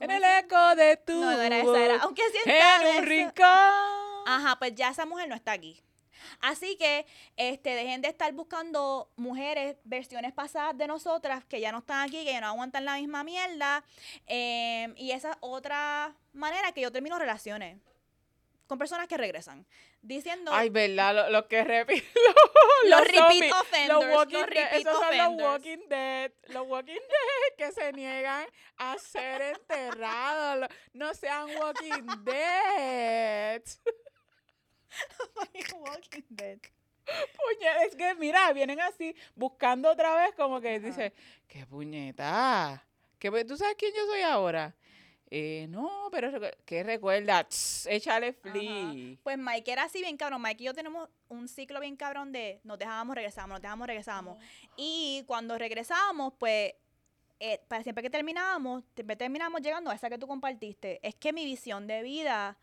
En el eco de tu No, no era esa, era. Aunque sienta En un rincón. Ajá, pues ya esa mujer no está aquí. Así que este, dejen de estar buscando mujeres, versiones pasadas de nosotras que ya no están aquí, que ya no aguantan la misma mierda. Eh, y esa es otra manera que yo termino relaciones con personas que regresan. Diciendo, Ay, verdad, lo- *laughs* los que repiten. Los repeat zombies, offenders, Los los walking dead, repeat esos son los offenders. walking dead. Los walking *laughs* dead que se niegan a ser enterrados. Lo- No sean walking *laughs* dead. Walking Dead. Puñe- es que mira, vienen así buscando otra vez como que dice, qué puñeta. ¿Qué, ¿Tú sabes quién yo soy ahora? Eh, no, pero ¿qué recuerda? Tss, échale flea. Pues Mike era así bien cabrón. Mike y yo tenemos un ciclo bien cabrón de nos dejábamos, regresábamos, nos dejábamos, regresábamos. Y cuando regresábamos, pues, eh, para siempre que terminábamos, siempre terminamos llegando a esa que tú compartiste. Es que mi visión de vida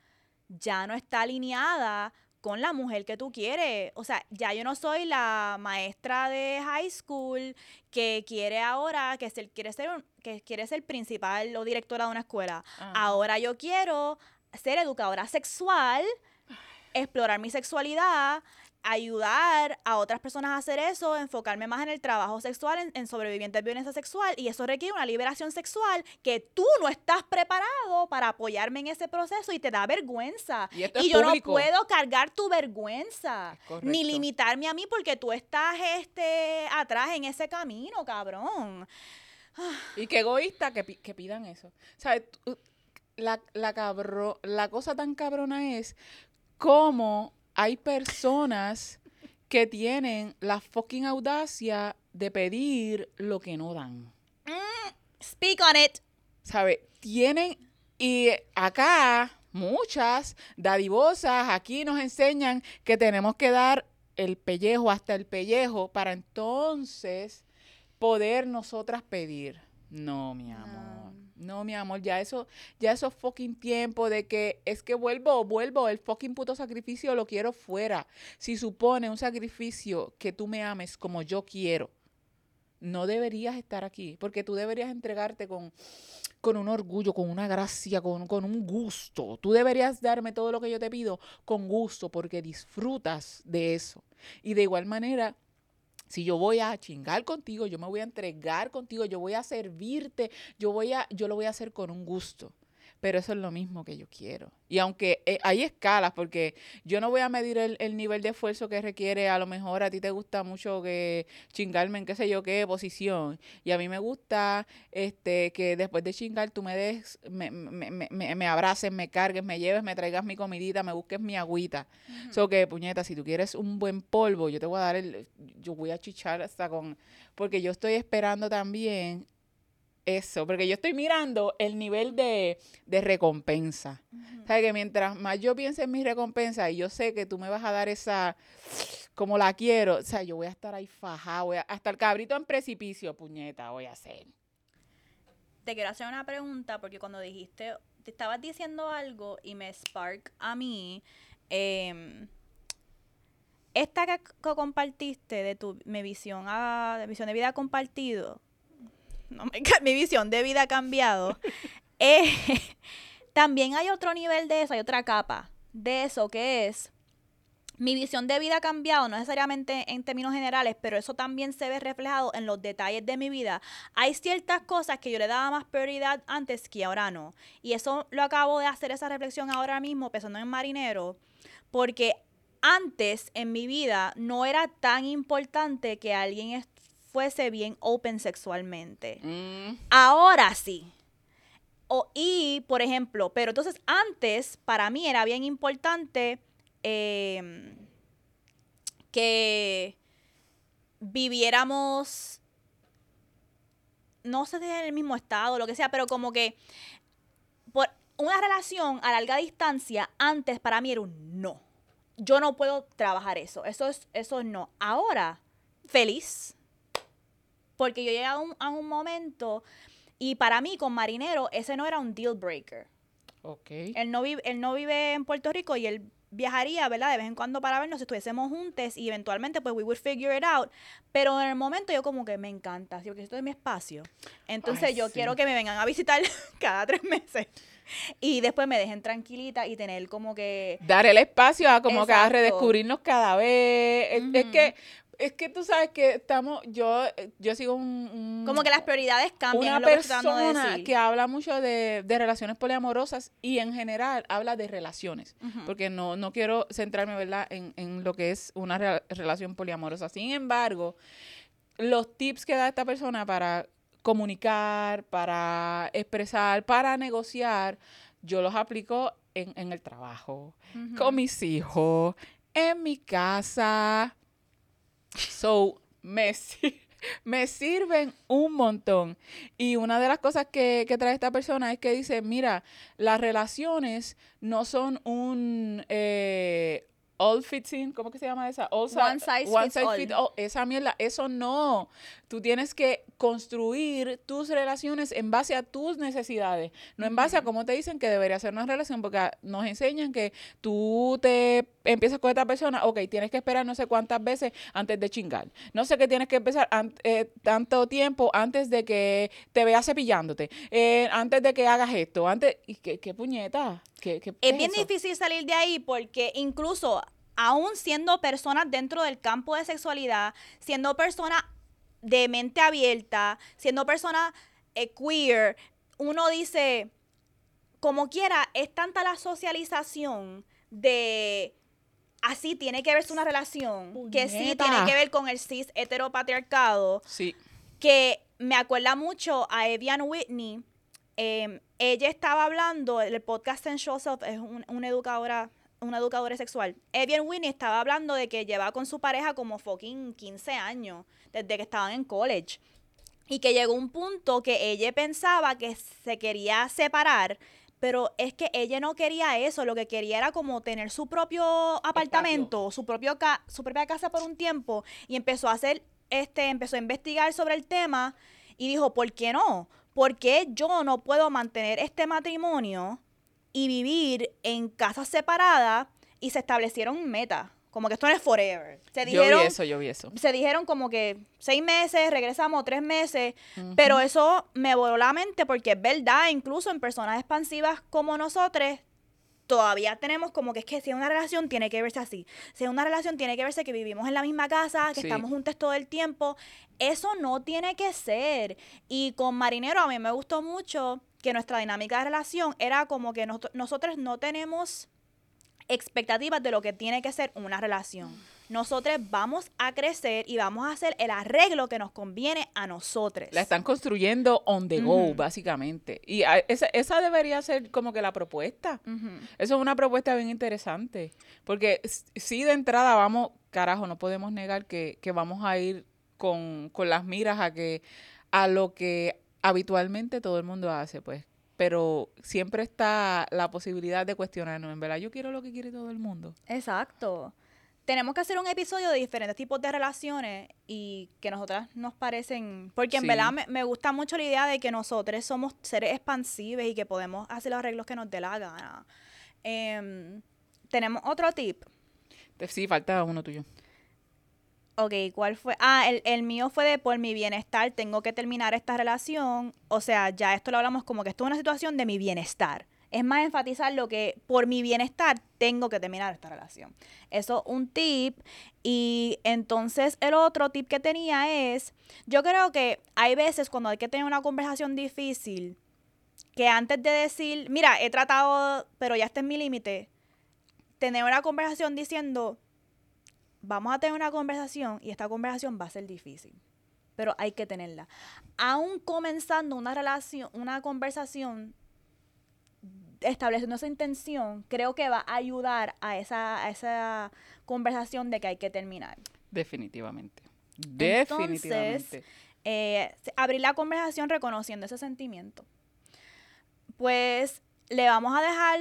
ya no está alineada con la mujer que tú quieres. O sea, ya yo no soy la maestra de high school que quiere ahora, que se- quiere ser, que quiere ser principal o directora de una escuela. Ahora yo quiero ser educadora sexual, explorar mi sexualidad, ayudar a otras personas a hacer eso, enfocarme más en el trabajo sexual, en, en sobrevivientes de violencia sexual, y eso requiere una liberación sexual que tú no estás preparado para apoyarme en ese proceso y te da vergüenza. Y yo público. no puedo cargar tu vergüenza, ni limitarme a mí porque tú estás este, atrás en ese camino, cabrón. Y qué egoísta que, que pidan eso. ¿Sabes? La, la, cabro- la cosa tan cabrona es cómo hay personas que tienen la fucking audacia de pedir lo que no dan. Speak on it. ¿Sabes? Tienen, y acá muchas dadivosas aquí nos enseñan que tenemos que dar el pellejo hasta el pellejo para entonces poder nosotras pedir. No, mi amor. No, mi amor, ya eso, ya eso fucking tiempo de que es que vuelvo, vuelvo, el fucking puto sacrificio lo quiero fuera. Si supone un sacrificio que tú me ames como yo quiero, no deberías estar aquí, porque tú deberías entregarte con, con un orgullo, con una gracia, con, con un gusto. Tú deberías darme todo lo que yo te pido con gusto, porque disfrutas de eso. Y de igual manera, si yo voy a chingar contigo, yo me voy a entregar contigo, yo voy a servirte, yo voy a, yo lo voy a hacer con un gusto. Pero eso es lo mismo que yo quiero. Y aunque eh, hay escalas, porque yo no voy a medir el, el nivel de esfuerzo que requiere, a lo mejor a ti te gusta mucho que chingarme en qué sé yo qué posición. Y a mí me gusta este que después de chingar tú me des, me, me, me, me- me abraces, me cargues, me lleves, me traigas mi comidita, me busques mi agüita. So que, puñeta, si tú quieres un buen polvo, yo te voy a dar el, yo voy a chichar hasta con, porque yo estoy esperando también eso, porque yo estoy mirando el nivel de, de recompensa. ¿Sabes? Que mientras más yo piense en mi recompensa y yo sé que tú me vas a dar esa, como la quiero, o sea, yo voy a estar ahí fajada, voy a- hasta el cabrito en precipicio, puñeta, voy a hacer. Te quiero hacer una pregunta porque cuando dijiste, te estabas diciendo algo y me spark a mí. em, esta que, que compartiste de tu mi visión a de visión de vida compartido, no me mi visión de vida ha cambiado. *laughs* eh, también hay otro nivel de eso, hay otra capa de eso que es mi visión de vida ha cambiado, no necesariamente en términos generales, pero eso también se ve reflejado en los detalles de mi vida. Hay ciertas cosas que yo le daba más prioridad antes que ahora no. Y eso lo acabo de hacer esa reflexión ahora mismo, pensando en marinero, porque antes en mi vida no era tan importante que alguien fuese bien open sexualmente. Mm, Ahora sí. O, y, por ejemplo, pero entonces antes para mí era bien importante em, que viviéramos, no sé si en el mismo estado, lo que sea, pero como que por una relación a larga distancia antes para mí era un no. Yo no puedo trabajar eso. Eso es, eso es no. Ahora, feliz. Porque yo llegué a un, a un momento y para mí con Marinero ese no era un deal breaker. Ok. Él no, vive, él no vive en Puerto Rico y él viajaría, ¿verdad? De vez en cuando para vernos si estuviésemos juntos y eventualmente pues we would figure it out. Pero en el momento yo como que me encanta, ¿sí? porque esto es mi espacio. Entonces Ay, yo sí. quiero que me vengan a visitar *laughs* cada tres meses y después me dejen tranquilita y tener como que... Dar el espacio a como que a Exacto. redescubrirnos cada vez. Es, que, es que tú sabes que estamos, yo, yo sigo un, un- Como que las prioridades cambian, una que de persona que habla mucho de, de relaciones poliamorosas y en general habla de relaciones. Porque no, no quiero centrarme, ¿verdad?, en, en lo que es una relación poliamorosa. Sin embargo, los tips que da esta persona para comunicar, para expresar, para negociar, yo los aplico en, en el trabajo, con mis hijos, en mi casa. So, me, *laughs* me sirven un montón. Y una de las cosas que, que trae esta persona es que dice, mira, las relaciones no son un eh, all fits in, ¿cómo que se llama esa? All One size one fits size all. fit all. Esa mierda, eso no. Tú tienes que construir tus relaciones en base a tus necesidades, no en base a cómo te dicen que debería ser una relación, porque ah, nos enseñan que tú te empiezas con esta persona, ok, tienes que esperar no sé cuántas veces antes de chingar. No sé qué tienes que empezar eh, tanto tiempo antes de que te veas cepillándote, eh, antes de que hagas esto, antes... ¿Y qué, qué puñeta? ¿Qué, qué- qué Es bien eso? difícil salir de ahí porque incluso aún siendo personas dentro del campo de sexualidad, siendo personas de mente abierta, siendo personas eh, queer, uno dice, como quiera, es tanta la socialización de así tiene que verse una relación, que sí tiene que ver con el cis heteropatriarcado, Sí. que me acuerda mucho a Evian Whitney. Eh, ella estaba hablando, el podcast en Show Self es un- una educadora una educadora sexual. Evian Whitney estaba hablando de que lleva con su pareja como fucking 15 años, desde que estaban en college. Y que llegó un punto que ella pensaba que se quería separar, pero es que ella no quería eso, lo que quería era como tener su propio apartamento, su, propio ca- su propia casa por un tiempo y empezó a hacer, este, empezó a investigar sobre el tema y dijo, ¿por qué no? ¿Por qué yo no puedo mantener este matrimonio y vivir en casas separadas y se establecieron metas? Como que esto no es forever. Se Yo dijeron, vi eso, yo vi eso. se dijeron como que seis meses, regresamos tres meses, pero eso me voló la mente porque es verdad, incluso en personas expansivas como nosotros, todavía tenemos como que es que si es una relación tiene que verse así, si es una relación tiene que verse que vivimos en la misma casa, que Sí. estamos juntos todo el tiempo, eso no tiene que ser. Y con Marinero a mí me gustó mucho que nuestra dinámica de relación era como que nos- nosotros no tenemos expectativas de lo que tiene que ser una relación. Nosotros vamos a crecer y vamos a hacer el arreglo que nos conviene a nosotros. La están construyendo on the go, básicamente. Y a- esa, esa debería ser como que la propuesta. Ujú. Eso es una propuesta bien interesante. Porque s- sí, de entrada vamos, carajo, no podemos negar que, que vamos a ir con, con las miras a que a lo que habitualmente todo el mundo hace, pues. Pero siempre está la posibilidad de cuestionarnos, en verdad, yo quiero lo que quiere todo el mundo. Exacto. Tenemos que hacer un episodio de diferentes tipos de relaciones y que nosotras nos parecen, porque en Sí. verdad me, me gusta mucho la idea de que nosotros somos seres expansivos y que podemos hacer los arreglos que nos dé la gana. Em, tenemos otro tip. Sí, falta uno tuyo. Ok, ¿cuál fue? Ah, el, el mío fue de por mi bienestar, tengo que terminar esta relación. O sea, ya esto lo hablamos como que esto es una situación de mi bienestar. Es más enfatizar lo que por mi bienestar tengo que terminar esta relación. Eso un tip. Y entonces el otro tip que tenía es, yo creo que hay veces cuando hay que tener una conversación difícil, que antes de decir, mira, he tratado, pero ya este es mi límite, tener una conversación diciendo, vamos a tener una conversación y esta conversación va a ser difícil, pero hay que tenerla. Aún comenzando una relación, una conversación, estableciendo esa intención, creo que va a ayudar a esa, a esa conversación de que hay que terminar. Definitivamente. Entonces, Definitivamente. Eh, se- abrir la conversación reconociendo ese sentimiento. Pues le vamos a dejar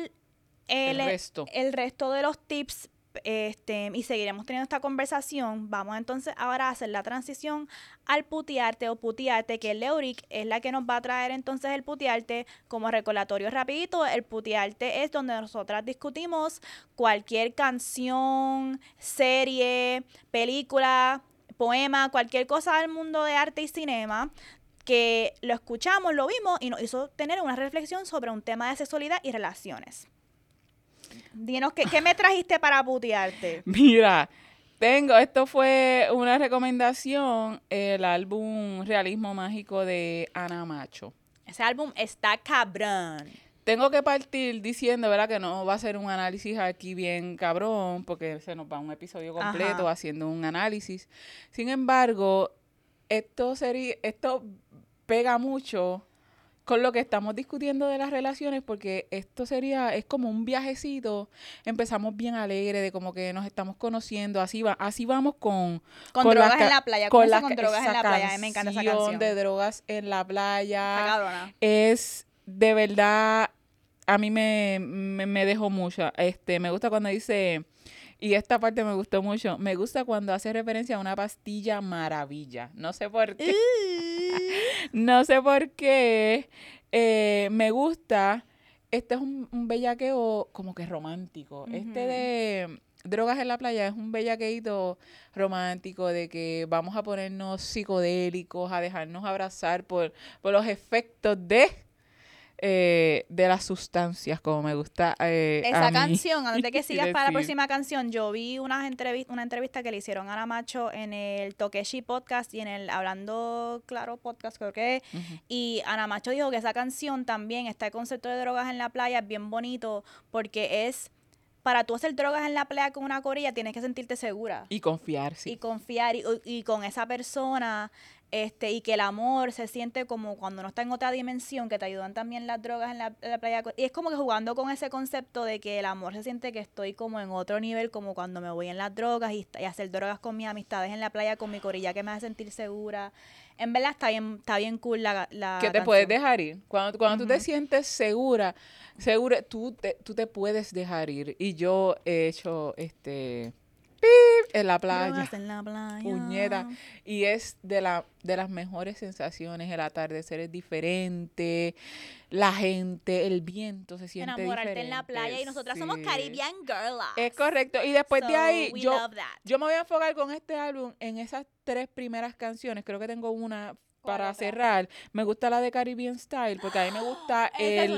El el, resto. el resto de los tips este, y seguiremos teniendo esta conversación. Vamos entonces ahora a hacer la transición al putearte o putearte, que Leuric es la que nos va a traer entonces el putearte como recordatorio rapidito. El putearte es donde nosotras discutimos cualquier canción, serie, película, poema, cualquier cosa del mundo de arte y cinema que lo escuchamos, lo vimos y nos hizo tener una reflexión sobre un tema de sexualidad y relaciones. Dinos, ¿qué, qué me trajiste para putearte? *laughs* Mira, tengo, esto fue una recomendación, el álbum Realismo Mágico de Ana Macho. Ese álbum está cabrón. Tengo que partir diciendo, ¿verdad? Que no va a ser un análisis aquí bien cabrón, porque se nos va un episodio completo Ajá. haciendo un análisis. Sin embargo, esto sería, esto pega mucho con lo que estamos discutiendo de las relaciones, porque esto sería, es como un viajecito. Empezamos bien alegre de como que nos estamos conociendo, así va, así vamos con Con, drogas en la playa. Con, la con drogas en la playa. Me encanta esa canción. de drogas en la playa es de verdad a mí me, me, me dejó mucho. Este, me gusta cuando dice y esta parte me gustó mucho. Me gusta cuando hace referencia a una pastilla maravilla. No sé por qué. *laughs* No sé por qué. eh, me gusta. Este es un, un bellaqueo como que romántico. Este de Drogas en la playa es un bellaqueito romántico de que vamos a ponernos psicodélicos, a dejarnos abrazar por, por los efectos de, eh, de las sustancias, como me gusta eh, Esa a mí canción, antes de que *laughs* sigas para la próxima canción, yo vi unas entrevi- una entrevista que le hicieron a Ana Macho en el Tokeshi Podcast y en el Hablando Claro Podcast, creo que. Y Ana Macho dijo que esa canción también, este concepto de drogas en la playa, es bien bonito porque es, para tú hacer drogas en la playa con una corilla, tienes que sentirte segura Y confiar, sí. y confiar y, y con esa persona este y que el amor se siente como cuando no está en otra dimensión que te ayudan también las drogas en la, en la playa y es como que jugando con ese concepto de que el amor se siente que estoy como en otro nivel como cuando me voy en las drogas y, y hacer drogas con mis amistades en la playa con mi corilla que me hace sentir segura en verdad está bien está bien cool la, la que te puedes dejar ir. Cuando, cuando tú te sientes segura, segura, tú te, tú te puedes dejar ir. Y yo he hecho este pip en la playa. En la playa Puñeta. Y es de, la, de las mejores sensaciones. El atardecer es diferente. La gente, el viento se siente enamorarte diferente. en la playa y nosotras somos. Caribbean girls Es correcto. Y después de ahí, yo, yo me voy a enfocar con este álbum en esas tres primeras canciones. Creo que tengo una ¿Cuál para otra? cerrar. Me gusta la de Caribbean Style porque a mí me gusta *gasps* el,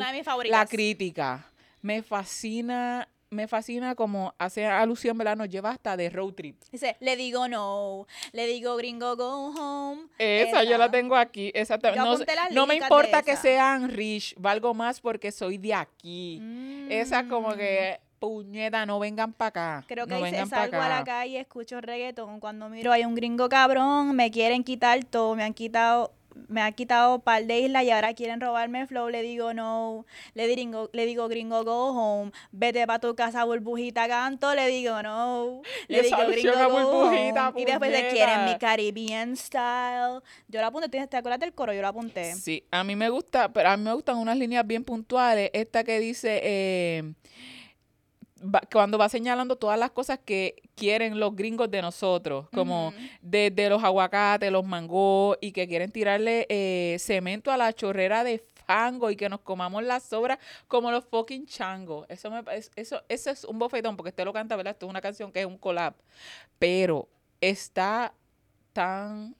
la crítica. Me fascina, me fascina como hace alusión, ¿verdad? Nos lleva hasta de road trip. Dice, le digo no, le digo gringo go home. Esa, yo la tengo aquí, exactamente. No, no me importa que sean rich, valgo más porque soy de aquí. Esa como Mm. que, puñeta, no vengan para acá. Creo que no dice, salgo a la calle, escucho reggaetón. Cuando miro hay un gringo cabrón, me quieren quitar todo, me han quitado, me han quitado par de islas y ahora quieren robarme el flow. Le digo no, le digo, le digo gringo go home, vete pa' tu casa burbujita canto, le digo no, le digo gringo go burbujita, home. Y después de quieren mi. Caribbean style. Yo lo apunté, ¿te acuerdas del coro? Yo lo apunté. Sí, a mí me gusta, pero a mí me gustan unas líneas bien puntuales. Esta que dice, eh, va- cuando va señalando todas las cosas que quieren los gringos de nosotros, como desde los aguacates, los mangos, y que quieren tirarle eh, cemento a la chorrera de fango y que nos comamos las sobras como los fucking changos. Eso, me, eso, eso es un bofetón, porque usted lo canta, ¿verdad? Esto es una canción que es un collab, pero está tan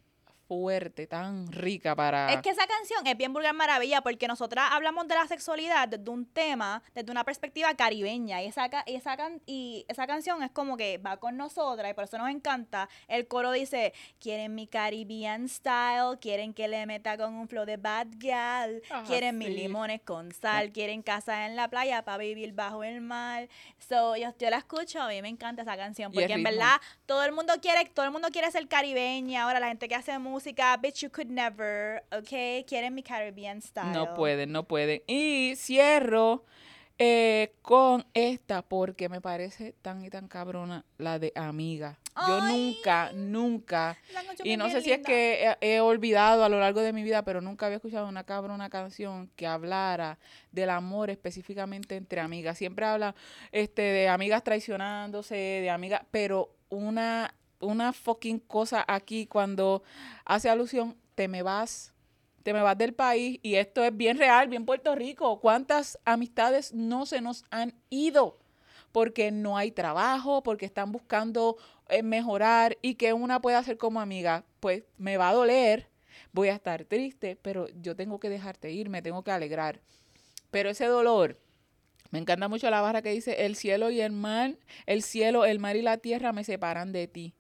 fuerte, tan rica para... Es que esa canción es bien vulgar maravilla porque nosotras hablamos de la sexualidad desde un tema, desde una perspectiva caribeña. Y esa, y esa, can- y esa canción es como que va con nosotras y por eso nos encanta. El coro dice, quieren mi Caribbean style, quieren que le meta con un flow de bad gal, Ajá, quieren mis limones con sal, quieren casa en la playa para vivir bajo el mar. So, yo, yo la escucho, a mí me encanta esa canción porque en ritmo. verdad todo el mundo quiere, todo el mundo quiere ser caribeña. Ahora la gente que hace música, bitch, you could never, ¿ok? Quieren mi Caribbean style. No pueden, no pueden. Y cierro eh, con esta porque me parece tan y tan cabrona la de amiga. Yo Ay. nunca, nunca, y no sé si es que he, he olvidado a lo largo de mi vida, pero nunca había escuchado una cabrona canción que hablara del amor específicamente entre amigas. Siempre habla este, de amigas traicionándose, de amigas, pero una, una fucking cosa aquí cuando hace alusión, te me vas, te me vas del país, y esto es bien real, bien Puerto Rico. ¿Cuántas amistades no se nos han ido? Porque no hay trabajo, porque están buscando eh, mejorar y que una pueda hacer como amiga, pues me va a doler, voy a estar triste, pero yo tengo que dejarte ir, me tengo que alegrar. Pero ese dolor, me encanta mucho la barra que dice, el cielo y el mar, el cielo, el mar y la tierra me separan de ti,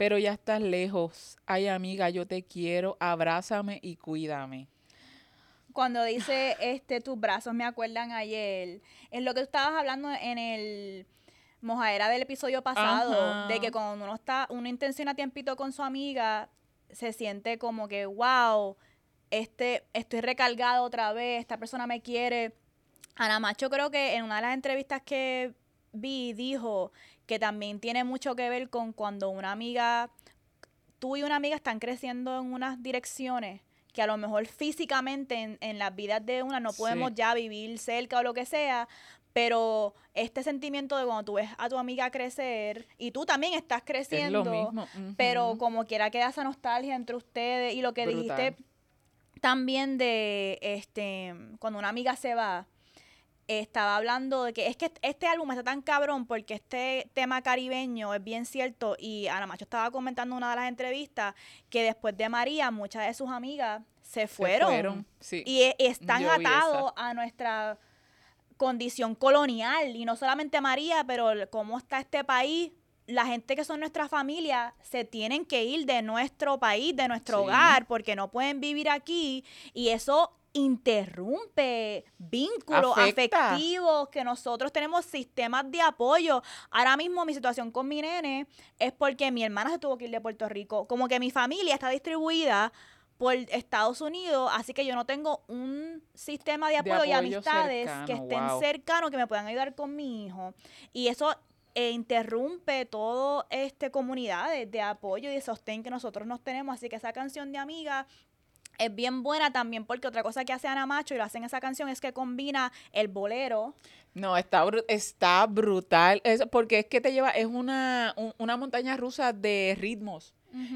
pero ya estás lejos. Ay amiga, yo te quiero, abrázame y cuídame. Cuando dice, este, tus brazos me acuerdan ayer, es lo que tú estabas hablando en el mojadera del episodio pasado, Ajá. de que cuando uno está, uno intenciona tiempito con su amiga, se siente como que, wow, este, estoy recargado otra vez, esta persona me quiere. Ana Macho creo que en una de las entrevistas que vi dijo que también tiene mucho que ver con cuando una amiga, tú y una amiga están creciendo en unas direcciones que a lo mejor físicamente en, en las vidas de una no podemos Sí. ya vivir cerca o lo que sea, pero este sentimiento de cuando tú ves a tu amiga crecer y tú también estás Es creciendo, lo mismo. pero como quiera queda esa nostalgia entre ustedes y lo que Brutal. dijiste también de este cuando una amiga se va estaba hablando de que es que este álbum está tan cabrón porque este tema caribeño es bien cierto y Ana Macho estaba comentando en una de las entrevistas que después de María muchas de sus amigas se Se fueron, sí. y e- están Yo atados a nuestra condición colonial y no solamente María, pero cómo está este país. La gente que son nuestra familia se tienen que ir de nuestro país, de nuestro Sí. hogar, porque no pueden vivir aquí y eso interrumpe vínculos Afecta. afectivos que nosotros tenemos sistemas de apoyo. Ahora mismo mi situación con mi nene es porque mi hermana se tuvo que ir de Puerto Rico. Como que mi familia está distribuida por Estados Unidos, así que yo no tengo un sistema de De apoyo, y amistades que estén wow. cercanos, que me puedan ayudar con mi hijo. Y eso eh, interrumpe todo este comunidades de apoyo y de sostén que nosotros nos tenemos. Así que esa canción de amiga es bien buena también porque otra cosa que hace Ana Macho y lo hace en esa canción es que combina el bolero. No, está, está brutal. Es porque es que te lleva, es una, un- una montaña rusa de ritmos.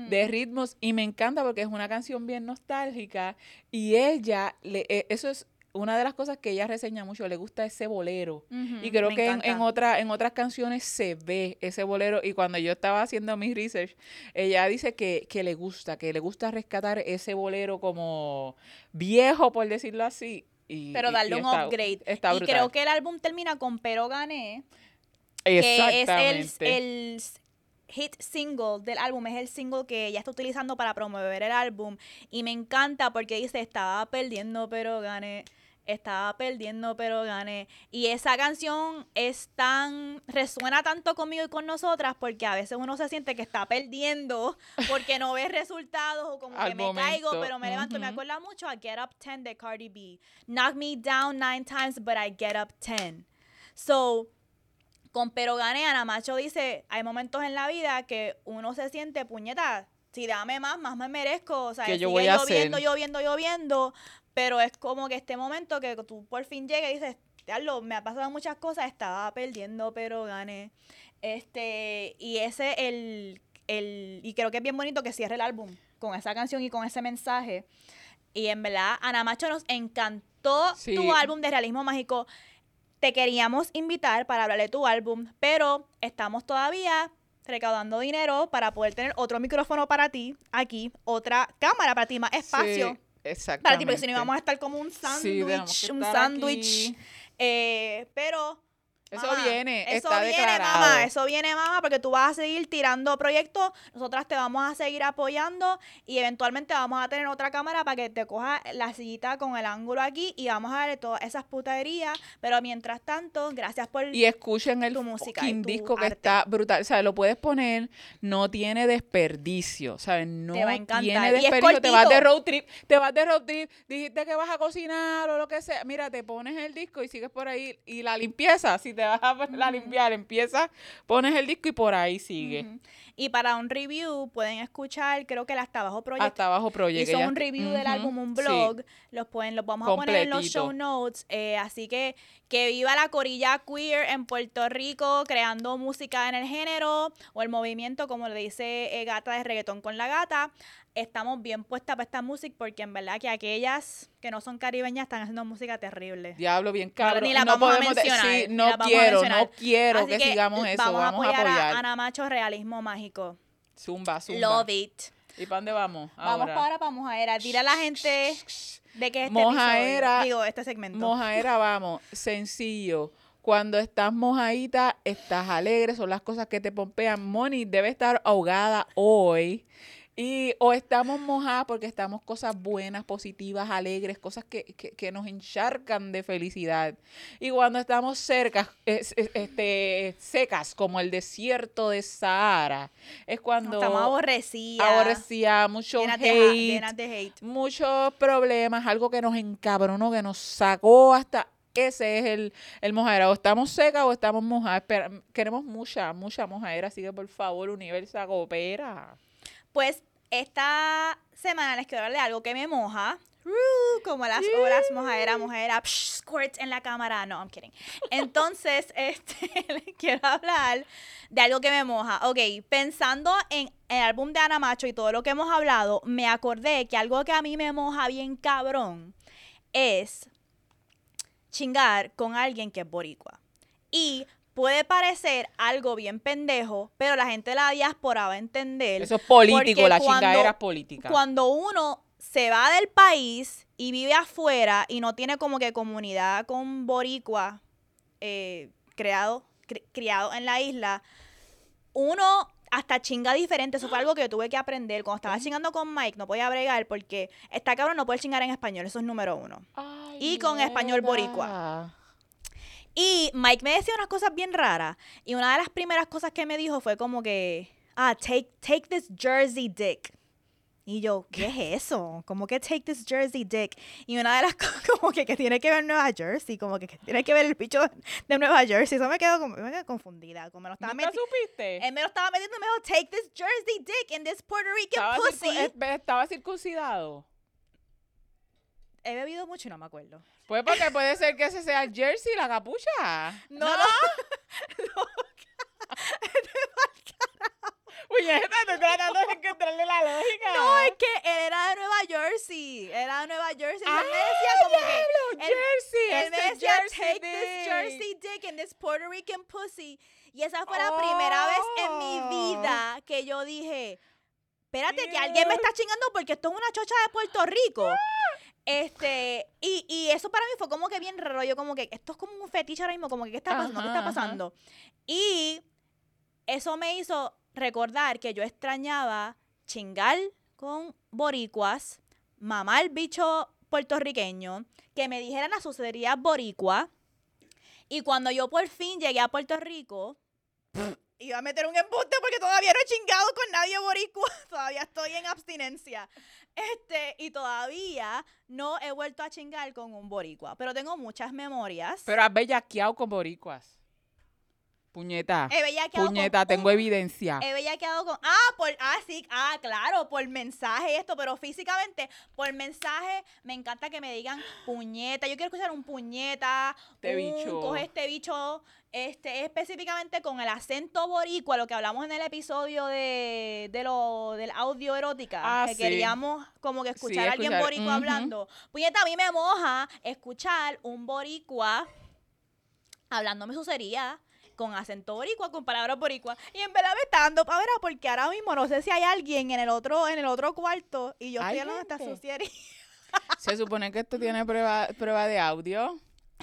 De ritmos. Y me encanta porque es una canción bien nostálgica. Y ella, le, eh, eso es una de las cosas que ella reseña mucho. Le gusta ese bolero. Y creo que en, en, otra, en otras canciones se ve ese bolero. Y cuando yo estaba haciendo mi research, ella dice que, que le gusta, que le gusta rescatar ese bolero como viejo, por decirlo así. Y, Pero darle y un está- upgrade. Está y creo que el álbum termina con Pero Gané, que es Exactamente. el, el hit single del álbum, es el single que ella está utilizando para promover el álbum. Y me encanta porque dice, estaba perdiendo pero gané. Estaba perdiendo pero gané. Y esa canción es tan, resuena tanto conmigo y con nosotras porque a veces uno se siente que está perdiendo *laughs* porque no ve resultados o como Al que me caigo pero me levanto. Me ujú. acuerda mucho a Get Up 10 de Cardi B. Knock me down nine times but I get up 10. So, con Pero Gané, Ana Macho dice, hay momentos en la vida que uno se siente puñeta, si dame más, más me merezco, o sea, ¿Qué yo sigue voy a lloviendo, hacer? lloviendo, lloviendo, pero es como que este momento que tú por fin llegas y dices, "Diablo, me ha pasado muchas cosas, estaba perdiendo, pero gané. Este, y ese el, el, y creo que es bien bonito que cierre el álbum con esa canción y con ese mensaje. Y en verdad, Ana Macho nos encantó Sí. tu álbum de realismo mágico te queríamos invitar para hablar de tu álbum, pero estamos todavía recaudando dinero para poder tener otro micrófono para ti aquí, otra cámara para ti, más espacio Sí, exactamente. para ti, porque si no íamos a estar como un Sí, sándwich, que un sándwich. Eh, pero Eso Mamá, viene, eso está viene, declarado. mamá, eso viene, mamá, porque tú vas a seguir tirando proyectos, nosotras te vamos a seguir apoyando y eventualmente vamos a tener otra cámara para que te coja la sillita con el ángulo aquí y vamos a darle todas esas puterías, pero mientras tanto, gracias por... Y escuchen el tu música y tu disco que arte. está brutal. O sea, lo puedes poner, no tiene desperdicio, ¿sabes? No Te va a encantar. tiene desperdicio. Te vas de road trip, te vas de road trip, dijiste que vas a cocinar o lo que sea. Mira, te pones el disco y sigues por ahí. Y la limpieza, si te vas a poner a limpiar, empiezas, pones el disco y por ahí sigue. Y para un review pueden escuchar, creo que el Hasta Abajo Project. Hasta abajo proyecto. hizo un review del álbum, un blog, los pueden, los vamos a poner en los show notes, eh, así que que viva la corilla queer en Puerto Rico, creando música en el género, o el movimiento, como le dice eh, Gata de Reggaetón con la Gata, estamos bien puestas para esta música, porque en verdad que aquellas que no son caribeñas están haciendo música terrible. Diablo, bien cabrón. ni la no vamos a podemos de- mencionar, sí, no la a quiero, no quiero Así que, sigamos eso. Vamos, a apoyar, a a. Ana Macho Realismo Mágico. Zumba, zumba. Love it. ¿Y para dónde vamos? Vamos ahora? para para Mojaera. Dile a la gente de que este Mojaera- episodio, digo, este segmento. Mojaera, *laughs* vamos, sencillo. Cuando estás mojadita, estás alegre, son las cosas que te pompean. Moni debe estar ahogada hoy. Y o estamos mojadas porque estamos cosas buenas, positivas, alegres, cosas que, que- que nos encharcan de felicidad. Y cuando estamos cerca, es- es- este, secas, como el desierto de Sahara, es cuando Estamos aborrecidas. aborrecía mucho de, hate, de hate. muchos problemas, algo que nos encabronó, que nos sacó hasta ese es el, el mojadera. O estamos secas o estamos mojadas. Espera, queremos mucha, mucha mojadera, así que por favor, Universa, coopera. Pues esta semana les quiero hablar de algo que me moja. Como las horas mojadera, mojadera, psh, squirts en la cámara. No, I'm kidding. Entonces, *laughs* este, les quiero hablar de algo que me moja. Ok, pensando en el álbum de Ana Macho y todo lo que hemos hablado, me acordé que algo que a mí me moja bien cabrón es chingar con alguien que es boricua. Y puede parecer algo bien pendejo, pero la gente de la diáspora va a entender. Eso es político, la cuando- chingadera es política. Cuando uno se va del país y vive afuera y no tiene como que comunidad con boricua eh, creado, cri- criado en la isla, uno hasta chinga diferente. Eso fue algo que yo tuve que aprender. Cuando estaba chingando con Mike, no podía bregar porque está cabrón no puede chingar en español. Eso es número uno. Ay, y con español boricua. Y Mike me decía unas cosas bien raras. Y una de las primeras cosas que me dijo fue como que, ah, take, take this Jersey dick. Y yo, ¿qué es *laughs* eso? Como que take this Jersey dick. Y una de las *laughs* cosas como que, que tiene que ver Nueva Jersey, como que, que tiene que ver el bicho de Nueva Jersey. Eso me quedó, como, me quedé confundida. Como me lo estaba ¿Nunca metiendo. supiste? Él me lo estaba metiendo y me dijo, take this Jersey dick in this Puerto Rican Estaba, pussy. circu- eh, estaba circuncidado. He bebido mucho y no me acuerdo. Pues porque puede ser que ese sea el jersey, la capucha. *laughs* No, no. Puñeta, *laughs* estoy tratando de encontrarle la lógica. No, es que él era de Nueva Jersey. Era de Nueva Jersey. Ah, él me decía como que. él- jersey, Él me este decía, jersey take dick". this Jersey dick and this Puerto Rican pussy. Y esa fue la primera vez en mi Oh. vida que yo dije, espérate, que alguien me está chingando porque esto es una chocha de Puerto Rico. Este, y, y eso para mí fue como que bien raro. Yo como que, esto es como un fetiche ahora mismo, como que, ¿qué está pasando? ¿Qué Ajá, está ajá. pasando? Y eso me hizo recordar que yo extrañaba chingar con boricuas, mamar bicho puertorriqueño, que me dijeran las sucederías boricua. Y cuando yo por fin llegué a Puerto Rico, iba a meter un embuste porque todavía no he chingado con nadie boricua. *laughs* Todavía estoy en abstinencia. Este, y todavía no he vuelto a chingar con un boricua. Pero tengo muchas memorias. Pero has bellaqueado con boricuas. Puñeta. he bellaqueado con Puñeta, tengo un- evidencia. He bellaqueado con. Ah, por. Ah, sí. Ah, claro. Por mensaje y esto. Pero físicamente, por mensaje, me encanta que me digan puñeta. Yo quiero escuchar un puñeta. Este un bicho. Coge este bicho. Este, específicamente con el acento boricua, lo que hablamos en el episodio de, de lo, del audio erótica, Ah, que sí. queríamos como que escuchar a alguien escuchar, boricua hablando. Puñeta, a mí me moja escuchar un boricua hablándome sucería con acento boricua, con palabras boricua. Y en verdad me está dando pavera porque ahora mismo no sé si hay alguien en el otro, en el otro cuarto y yo estoy hablando de esta gente. suciería. *laughs* Se supone que esto tiene prueba, prueba de audio.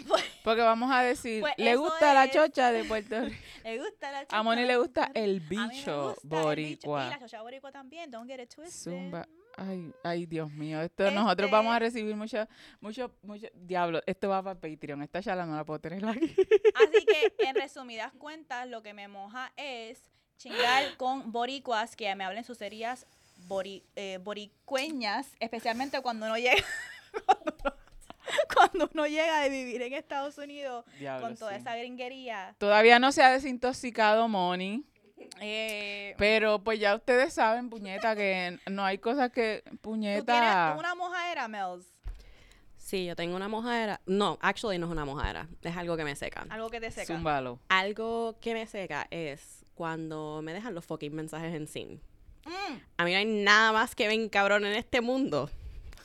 Pues, *laughs* Porque vamos a decir, Pues le gusta la chocha de *laughs* Puerto Rico. Le gusta la A Moni le gusta el bicho gusta el bicho. Y boricua. la chocha boricua también, don't get it twisted. Zumba. Ay, ay, Dios mío. Esto nosotros vamos a Este- recibir mucho, mucho, mucho. Diablo, esto va para Patreon. Esta charla no la puedo tener aquí. Así que, *laughs* en resumidas cuentas, lo que me moja es chingar con boricuas que me hablen sus series bori, eh, boricueñas, especialmente cuando uno llega *laughs* cuando uno, llega de vivir en Estados Unidos Diablo, con toda sí. esa gringuería. Todavía no se ha desintoxicado Moni. Eh, Pero pues ya ustedes saben, puñeta, que no hay cosas que. ¿Tú tienes Puñeta. una mojadera, Mels? Sí, yo tengo una mojadera. No, actually no es una mojadera. Es algo que me seca. Algo que te seca. Zúmbalo. Algo que me seca es cuando me dejan los fucking mensajes en sin. Mm. A mí no hay nada más que ven cabrón en este mundo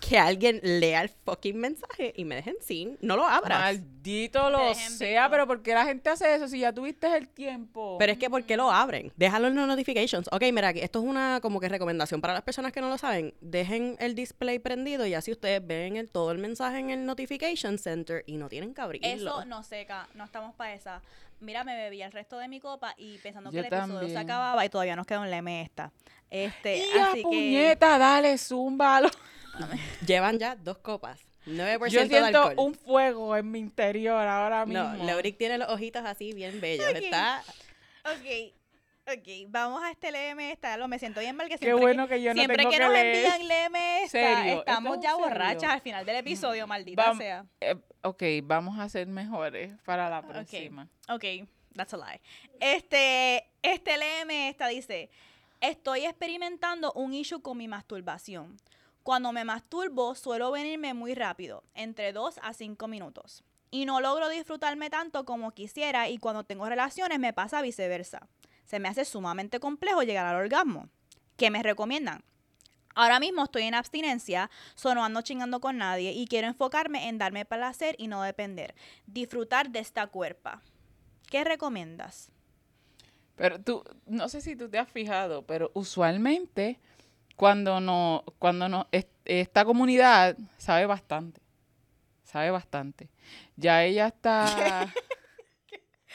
que alguien lea el fucking mensaje y me dejen sin. No lo abras. Maldito lo sea, visto. pero ¿por qué la gente hace eso si ya tuviste el tiempo? Pero es que ¿por qué lo abren? Déjalo en los notifications. Ok, mira, aquí, esto es una como que recomendación para las personas que no lo saben. Dejen el display prendido y así ustedes ven el, todo el mensaje en el notification center y no tienen que abrirlo. Eso no seca, no estamos para esa. Mira, me bebí el resto de mi copa y pensando Yo que el episodio se acababa y todavía nos queda un leme esta. Este, ¡Ya, así que puñeta! Dale, zúmbalo. Llevan ya dos copas. 9% Yo de siento alcohol. un fuego en mi interior ahora mismo. No, Leuric tiene los ojitos así bien bellos. Ok. Está Ok, ok, vamos a este leme esta. Lo me siento bien mal que Qué siempre bueno que yo no siempre tengo que que nos leer. envían leme esta, Serio, estamos es ya serio. borrachas al final del episodio, maldita Vam- sea. Eh, ok, vamos a ser mejores para la próxima. Ok, that's a lie. Este, este LM esta dice, estoy experimentando un issue con mi masturbación. Cuando me masturbo suelo venirme muy rápido, entre 2 a 5 minutos. Y no logro disfrutarme tanto como quisiera y cuando tengo relaciones me pasa viceversa. Se me hace sumamente complejo llegar al orgasmo. ¿Qué me recomiendan? Ahora mismo estoy en abstinencia, solo ando chingando con nadie y quiero enfocarme en darme placer y no depender. Disfrutar de esta cuerpa. ¿Qué recomiendas? Pero tú, no sé si tú te has fijado, pero usualmente cuando no, cuando no, es- esta comunidad sabe bastante. Sabe bastante. Ya ella está. *laughs*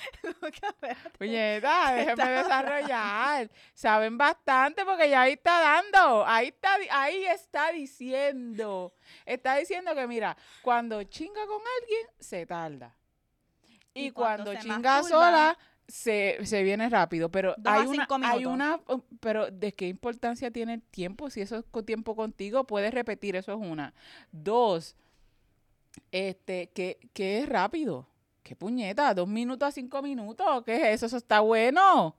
*laughs* Puñeta, déjeme desarrollar. *laughs* Saben bastante porque ya ahí está dando. Ahí está, ahí está diciendo. Está diciendo que, mira, cuando chinga con alguien, se tarda. Y, Y cuando chinga masturba- sola, se, se viene rápido. Pero Dos hay una, hay una, um, pero ¿de qué importancia tiene el tiempo? Si eso es con tiempo contigo, puedes repetir, eso es una. Dos, este, que, que es rápido. ¿Qué puñeta? ¿Dos minutos a cinco minutos? ¿Qué es eso? Eso está bueno.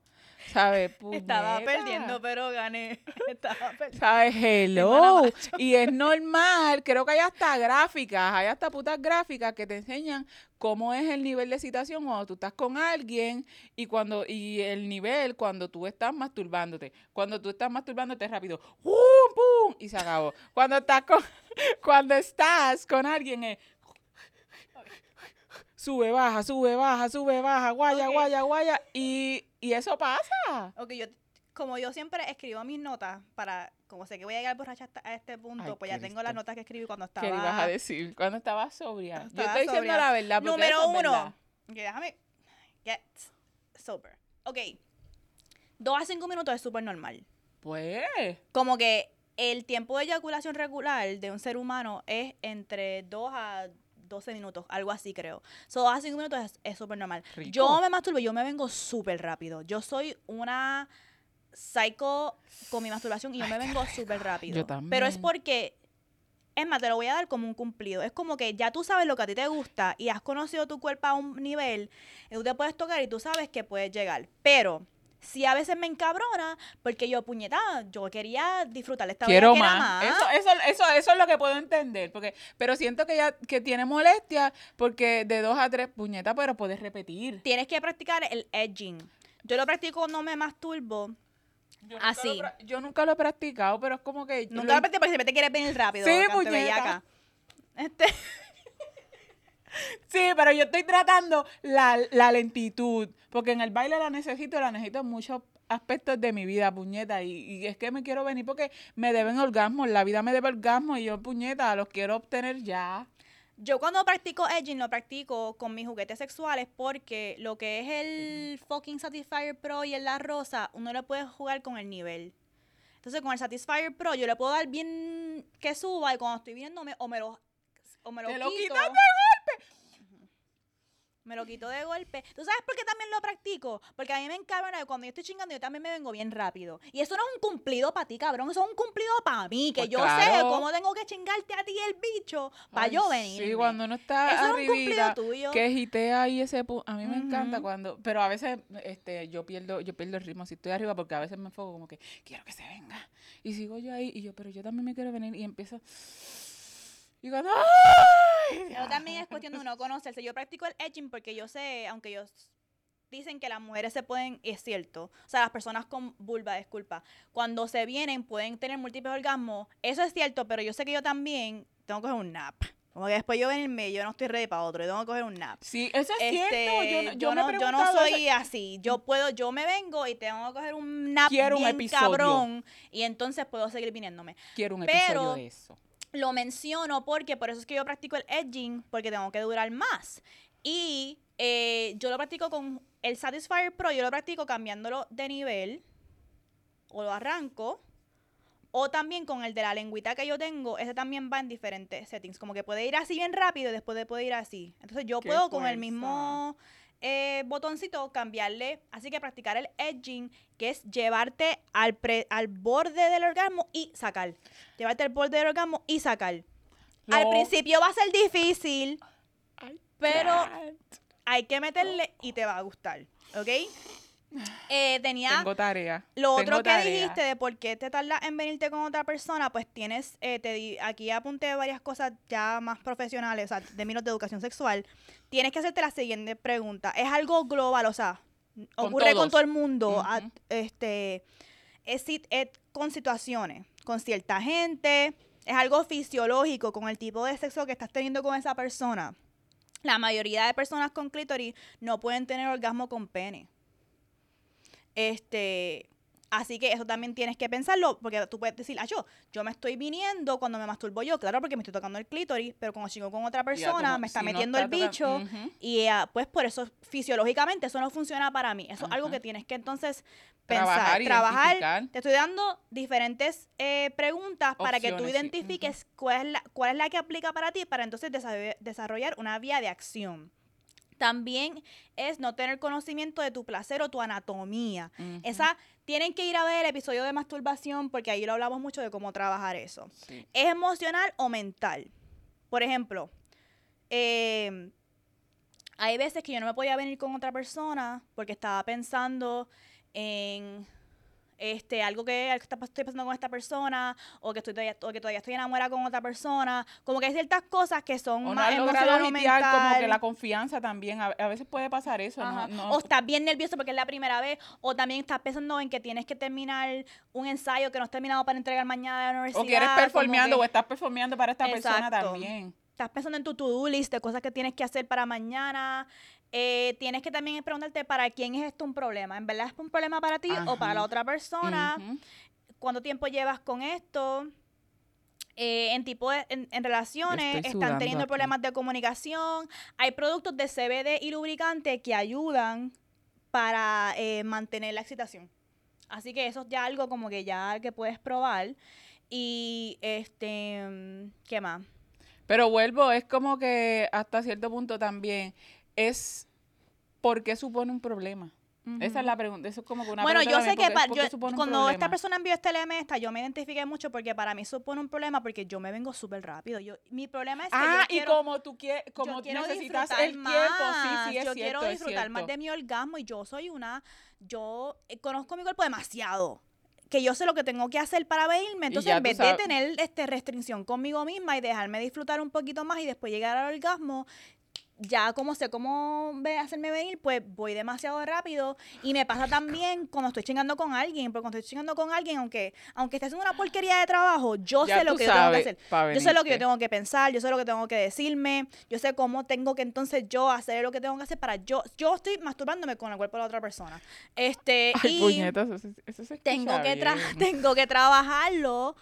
¿Sabes? *laughs* Estaba perdiendo, pero gané. *laughs* Estaba perdiendo. ¿Sabes? Hello. Y es normal. Creo que hay hasta gráficas, hay hasta putas gráficas que te enseñan cómo es el nivel de excitación cuando tú estás con alguien y cuando y el nivel cuando tú estás masturbándote. Cuando tú estás masturbándote rápido, ¡pum, pum! Y se acabó. Cuando estás con *laughs* cuando estás con alguien es sube, baja, sube, baja, sube, baja, guaya, guaya, guaya y, y eso pasa. Ok, yo, como yo siempre escribo mis notas para, como sé que voy a llegar borracha hasta a este punto, Ay, pues ya tengo las notas que escribí cuando estaba. ¿Qué ibas a decir? Cuando estabas sobria. Cuando Yo estaba estoy diciendo la verdad. porque Número uno. verdad. Ok, déjame. Get sober. Ok. Dos a cinco minutos es súper normal. Pues. Como que el tiempo de eyaculación regular de un ser humano es entre 2 a 12 minutos, algo así creo. So, 2 a 5 minutos es- súper normal. Rico. Yo me masturbo, yo me vengo súper rápido. Yo soy una psycho con mi masturbación y yo me vengo súper rápido. Yo Pero es también. porque, es más, te lo voy a dar como un cumplido. Es como que ya tú sabes lo que a ti te gusta y has conocido tu cuerpo a un nivel, y tú te puedes tocar y tú sabes que puedes llegar. Pero si a veces me encabrona, porque yo, puñeta, yo quería disfrutar esta Quiero bellaquera más. Eso, eso, eso, eso es lo que puedo entender. Porque, pero siento que ya que tiene molestia porque de dos a tres puñetas, pero puedes repetir. Tienes que practicar el edging. Yo lo practico cuando me masturbo. Yo nunca Así. yo nunca lo he practicado, pero es como que. Nunca lo lo practico porque siempre te quieres venir rápido. Sí, puñeta. Este, *laughs* Sí, pero yo estoy tratando la, la lentitud, porque en el baile la necesito, la necesito en muchos aspectos de mi vida, puñeta, y, y es que me quiero venir porque me deben orgasmos, la vida me debe orgasmos y yo, puñeta, los quiero obtener ya. Yo cuando practico edging lo practico con mis juguetes sexuales porque lo que es el fucking Satisfyer Pro y el La Rosa, uno le puede jugar con el nivel. Entonces con el Satisfyer Pro yo le puedo dar bien que suba y cuando estoy viéndome o me lo, o me lo Te lo quito. quitas de Me lo quito de golpe. ¿Tú sabes por qué también lo practico? Porque a mí me encanta que cuando yo estoy chingando yo también me vengo bien rápido. Y eso no es un cumplido para ti, cabrón. Eso es un cumplido para mí. Que Pues yo sé cómo tengo que chingarte a ti el bicho para yo venir. Sí, cuando uno está Eso es un cumplido tuyo. que gitea ahí ese pu- a mí me encanta cuando, pero a veces este yo pierdo yo pierdo el ritmo si estoy arriba porque a veces me enfoco como que quiero que se venga y sigo yo ahí y yo, pero yo también me quiero venir y empiezo y cuando ¡ay! Pero también es cuestión de uno conocerse. Yo practico el edging porque yo sé, aunque ellos dicen que las mujeres se pueden, es cierto, o sea, las personas con vulva, disculpa, cuando se vienen pueden tener múltiples orgasmos. Eso es cierto, pero yo sé que yo también tengo que coger un nap. Como que después yo venirme, yo no estoy ready para otro, yo tengo que coger un nap. Sí, eso es Este, cierto. Yo, no- yo, he no, yo no eso. soy así. Yo puedo, yo me vengo y tengo que coger un nap Quiero un bien episodio. cabrón y entonces puedo seguir viniéndome. Quiero un pero- episodio de eso. Lo menciono porque por eso es que yo practico el edging, porque tengo que durar más. Y eh, yo lo practico con el Satisfyer Pro, yo lo practico cambiándolo de nivel, o lo arranco, o también con el de la lengüita que yo tengo, ese también va en diferentes settings, como que puede ir así bien rápido y después de puede ir así. Entonces yo ¡Qué puedo con el mismo eh, botoncito cambiarle, así que practicar el edging, que es llevarte al, pre- al borde del orgasmo y sacar. Llevarte al borde del orgasmo y sacar. Al principio va a ser difícil, pero hay que meterle y te va a gustar, ¿ok? Eh, tenía tengo tarea. lo tengo otro que dijiste de por qué te tardas en venirte con otra persona, pues tienes, eh, te di- aquí apunté varias cosas ya más profesionales, o sea, de de educación sexual. Tienes que hacerte la siguiente pregunta. Es algo global, o sea, Con ocurre con todo el mundo, a- este, es, es con situaciones, con cierta gente, es algo fisiológico con el tipo de sexo que estás teniendo con esa persona. La mayoría de personas con clítoris no pueden tener orgasmo con pene. Este, así que eso también tienes que pensarlo, porque tú puedes decir, ah, yo, yo me estoy viniendo cuando me masturbo yo, claro, porque me estoy tocando el clítoris, pero cuando sigo con otra persona, me está si metiendo el está bicho, y ah, pues por eso fisiológicamente eso no funciona para mí. Eso es algo que tienes que entonces pensar, Trabajar, trabajar. Te estoy dando diferentes eh, preguntas para que tú sí, identifiques cuál, es la, cuál es la que aplica para ti para entonces desarroll- desarrollar una vía de acción. También es no tener conocimiento de tu placer o tu anatomía. Esa tienen que ir a ver el episodio de masturbación porque ahí lo hablamos mucho de cómo trabajar eso. Sí. ¿Es emocional o mental? Por ejemplo, eh, hay veces que yo no me podía venir con otra persona porque estaba pensando en este algo que, está- estoy pasando con esta persona o que estoy todavía, o que todavía estoy enamorada con otra persona. Como que hay ciertas cosas que son O no más has logrado emocional o limpiar como que la confianza también. A, a veces puede pasar eso. No, no- O estás bien nervioso porque es la primera vez, o también estás pensando en que tienes que terminar un ensayo que no has terminado para entregar mañana a la universidad. o que eres como performeando que- o estás performeando para esta persona también. estás pensando en tu to-do list de cosas que tienes que hacer para mañana. Eh, tienes que también preguntarte para quién es esto un problema. ¿En verdad es un problema para ti o para la otra persona? ¿Cuánto tiempo llevas con esto? Eh, en tipo de- en, en relaciones están teniendo aquí. problemas de comunicación. Hay productos de CBD y lubricante que ayudan para eh, mantener la excitación. Así que eso es ya algo como que ya que puedes probar. Y este, ¿qué más? Pero vuelvo, es como que hasta cierto punto también es ¿por qué supone un problema? Esa es la pregunta, eso es como que una bueno, pregunta yo sé que ¿por qué- pa- por qué yo- supone un cuando esta persona envió este LM esta, yo me identifiqué mucho porque para mí supone un problema porque yo me vengo súper rápido. Yo, mi problema es que Ah, yo y como tú quieres, yo como quiero necesitas el tiempo, sí, más. sí, es yo cierto, quiero disfrutar más de mi orgasmo y yo soy una, yo eh, conozco mi cuerpo demasiado. Que yo sé lo que tengo que hacer para venirme. Entonces, en vez de tener este restricción conmigo misma y dejarme disfrutar un poquito más y después llegar al orgasmo, ya como sé cómo ve- hacerme venir, pues voy demasiado rápido. Y me pasa también cuando estoy chingando con alguien, porque cuando estoy chingando con alguien, aunque, aunque esté haciendo una porquería de trabajo, yo Ya sé lo que yo tengo que hacer. Yo sé lo que yo tengo que pensar, yo sé lo que tengo que decirme, yo sé cómo tengo que entonces yo hacer lo que tengo que hacer para yo. Yo estoy masturbándome con el cuerpo de la otra persona. Este, *laughs* Ay, y puñetas, eso, eso se tengo que, bien. *laughs* tengo que trabajarlo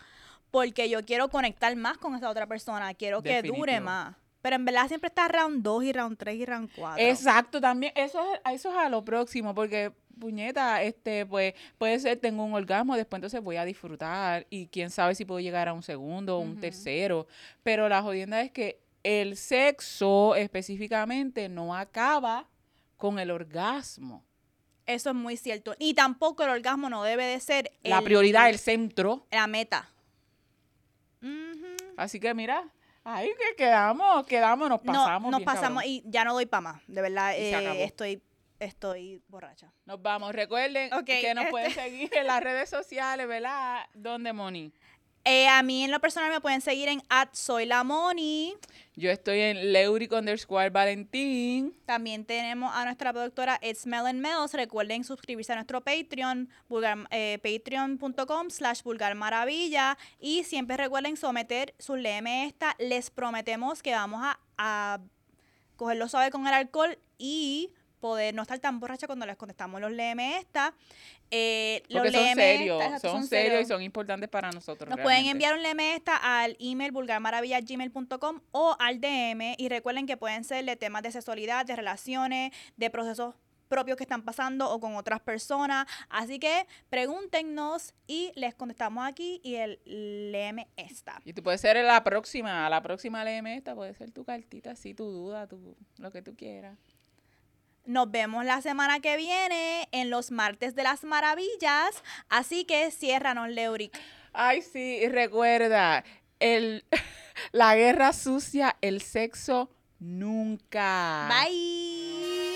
porque yo quiero conectar más con esa otra persona, quiero que dure más. Pero en verdad siempre está round 2 y round 3 y round 4. Exacto, también. Eso es, eso es a lo próximo, porque puñeta, este, pues, puede ser, tengo un orgasmo, después entonces voy a disfrutar y quién sabe si puedo llegar a un segundo o un tercero. Pero la jodienda es que el sexo específicamente no acaba con el orgasmo. Eso es muy cierto. Y tampoco el orgasmo no debe de ser La prioridad, el centro. la meta. Así que mira, ahí que quedamos, quedamos, nos No, pasamos. nos bien pasamos cabrón. y ya no doy para más. De verdad, eh, estoy, estoy borracha. Nos vamos. Recuerden que nos este- pueden seguir en las redes sociales, ¿verdad? ¿Dónde, Moni? Eh, a mí en lo personal me pueden seguir en at soy la Moni. Yo estoy en Leuric underscore Valentín. También tenemos a nuestra productora It's Melon Mel's. Recuerden suscribirse a nuestro Patreon, eh, patreon.com slash vulgar maravilla. Y siempre recuerden someter sus LM esta. Les prometemos que vamos a, a cogerlo suave con el alcohol y poder no estar tan borracha cuando les contestamos los LM esta. Eh, los son LM serios, son, serios y son importantes para nosotros. nos pueden enviar un LM esta al email vulgarmaravilla.gmail.com o al DM y recuerden que pueden ser de temas de sexualidad, de relaciones, de procesos propios que están pasando o con otras personas. Así que pregúntenos y les contestamos aquí y el LM esta. Y tú puedes ser la próxima, la próxima LM esta, puede ser tu cartita, así, tu duda, tu, lo que tú quieras. Nos vemos la semana que viene en los martes de las maravillas. Así que ciérranos, Leuric. Ay, sí, recuerda, el, *laughs* la guerra sucia, el sexo nunca. Bye.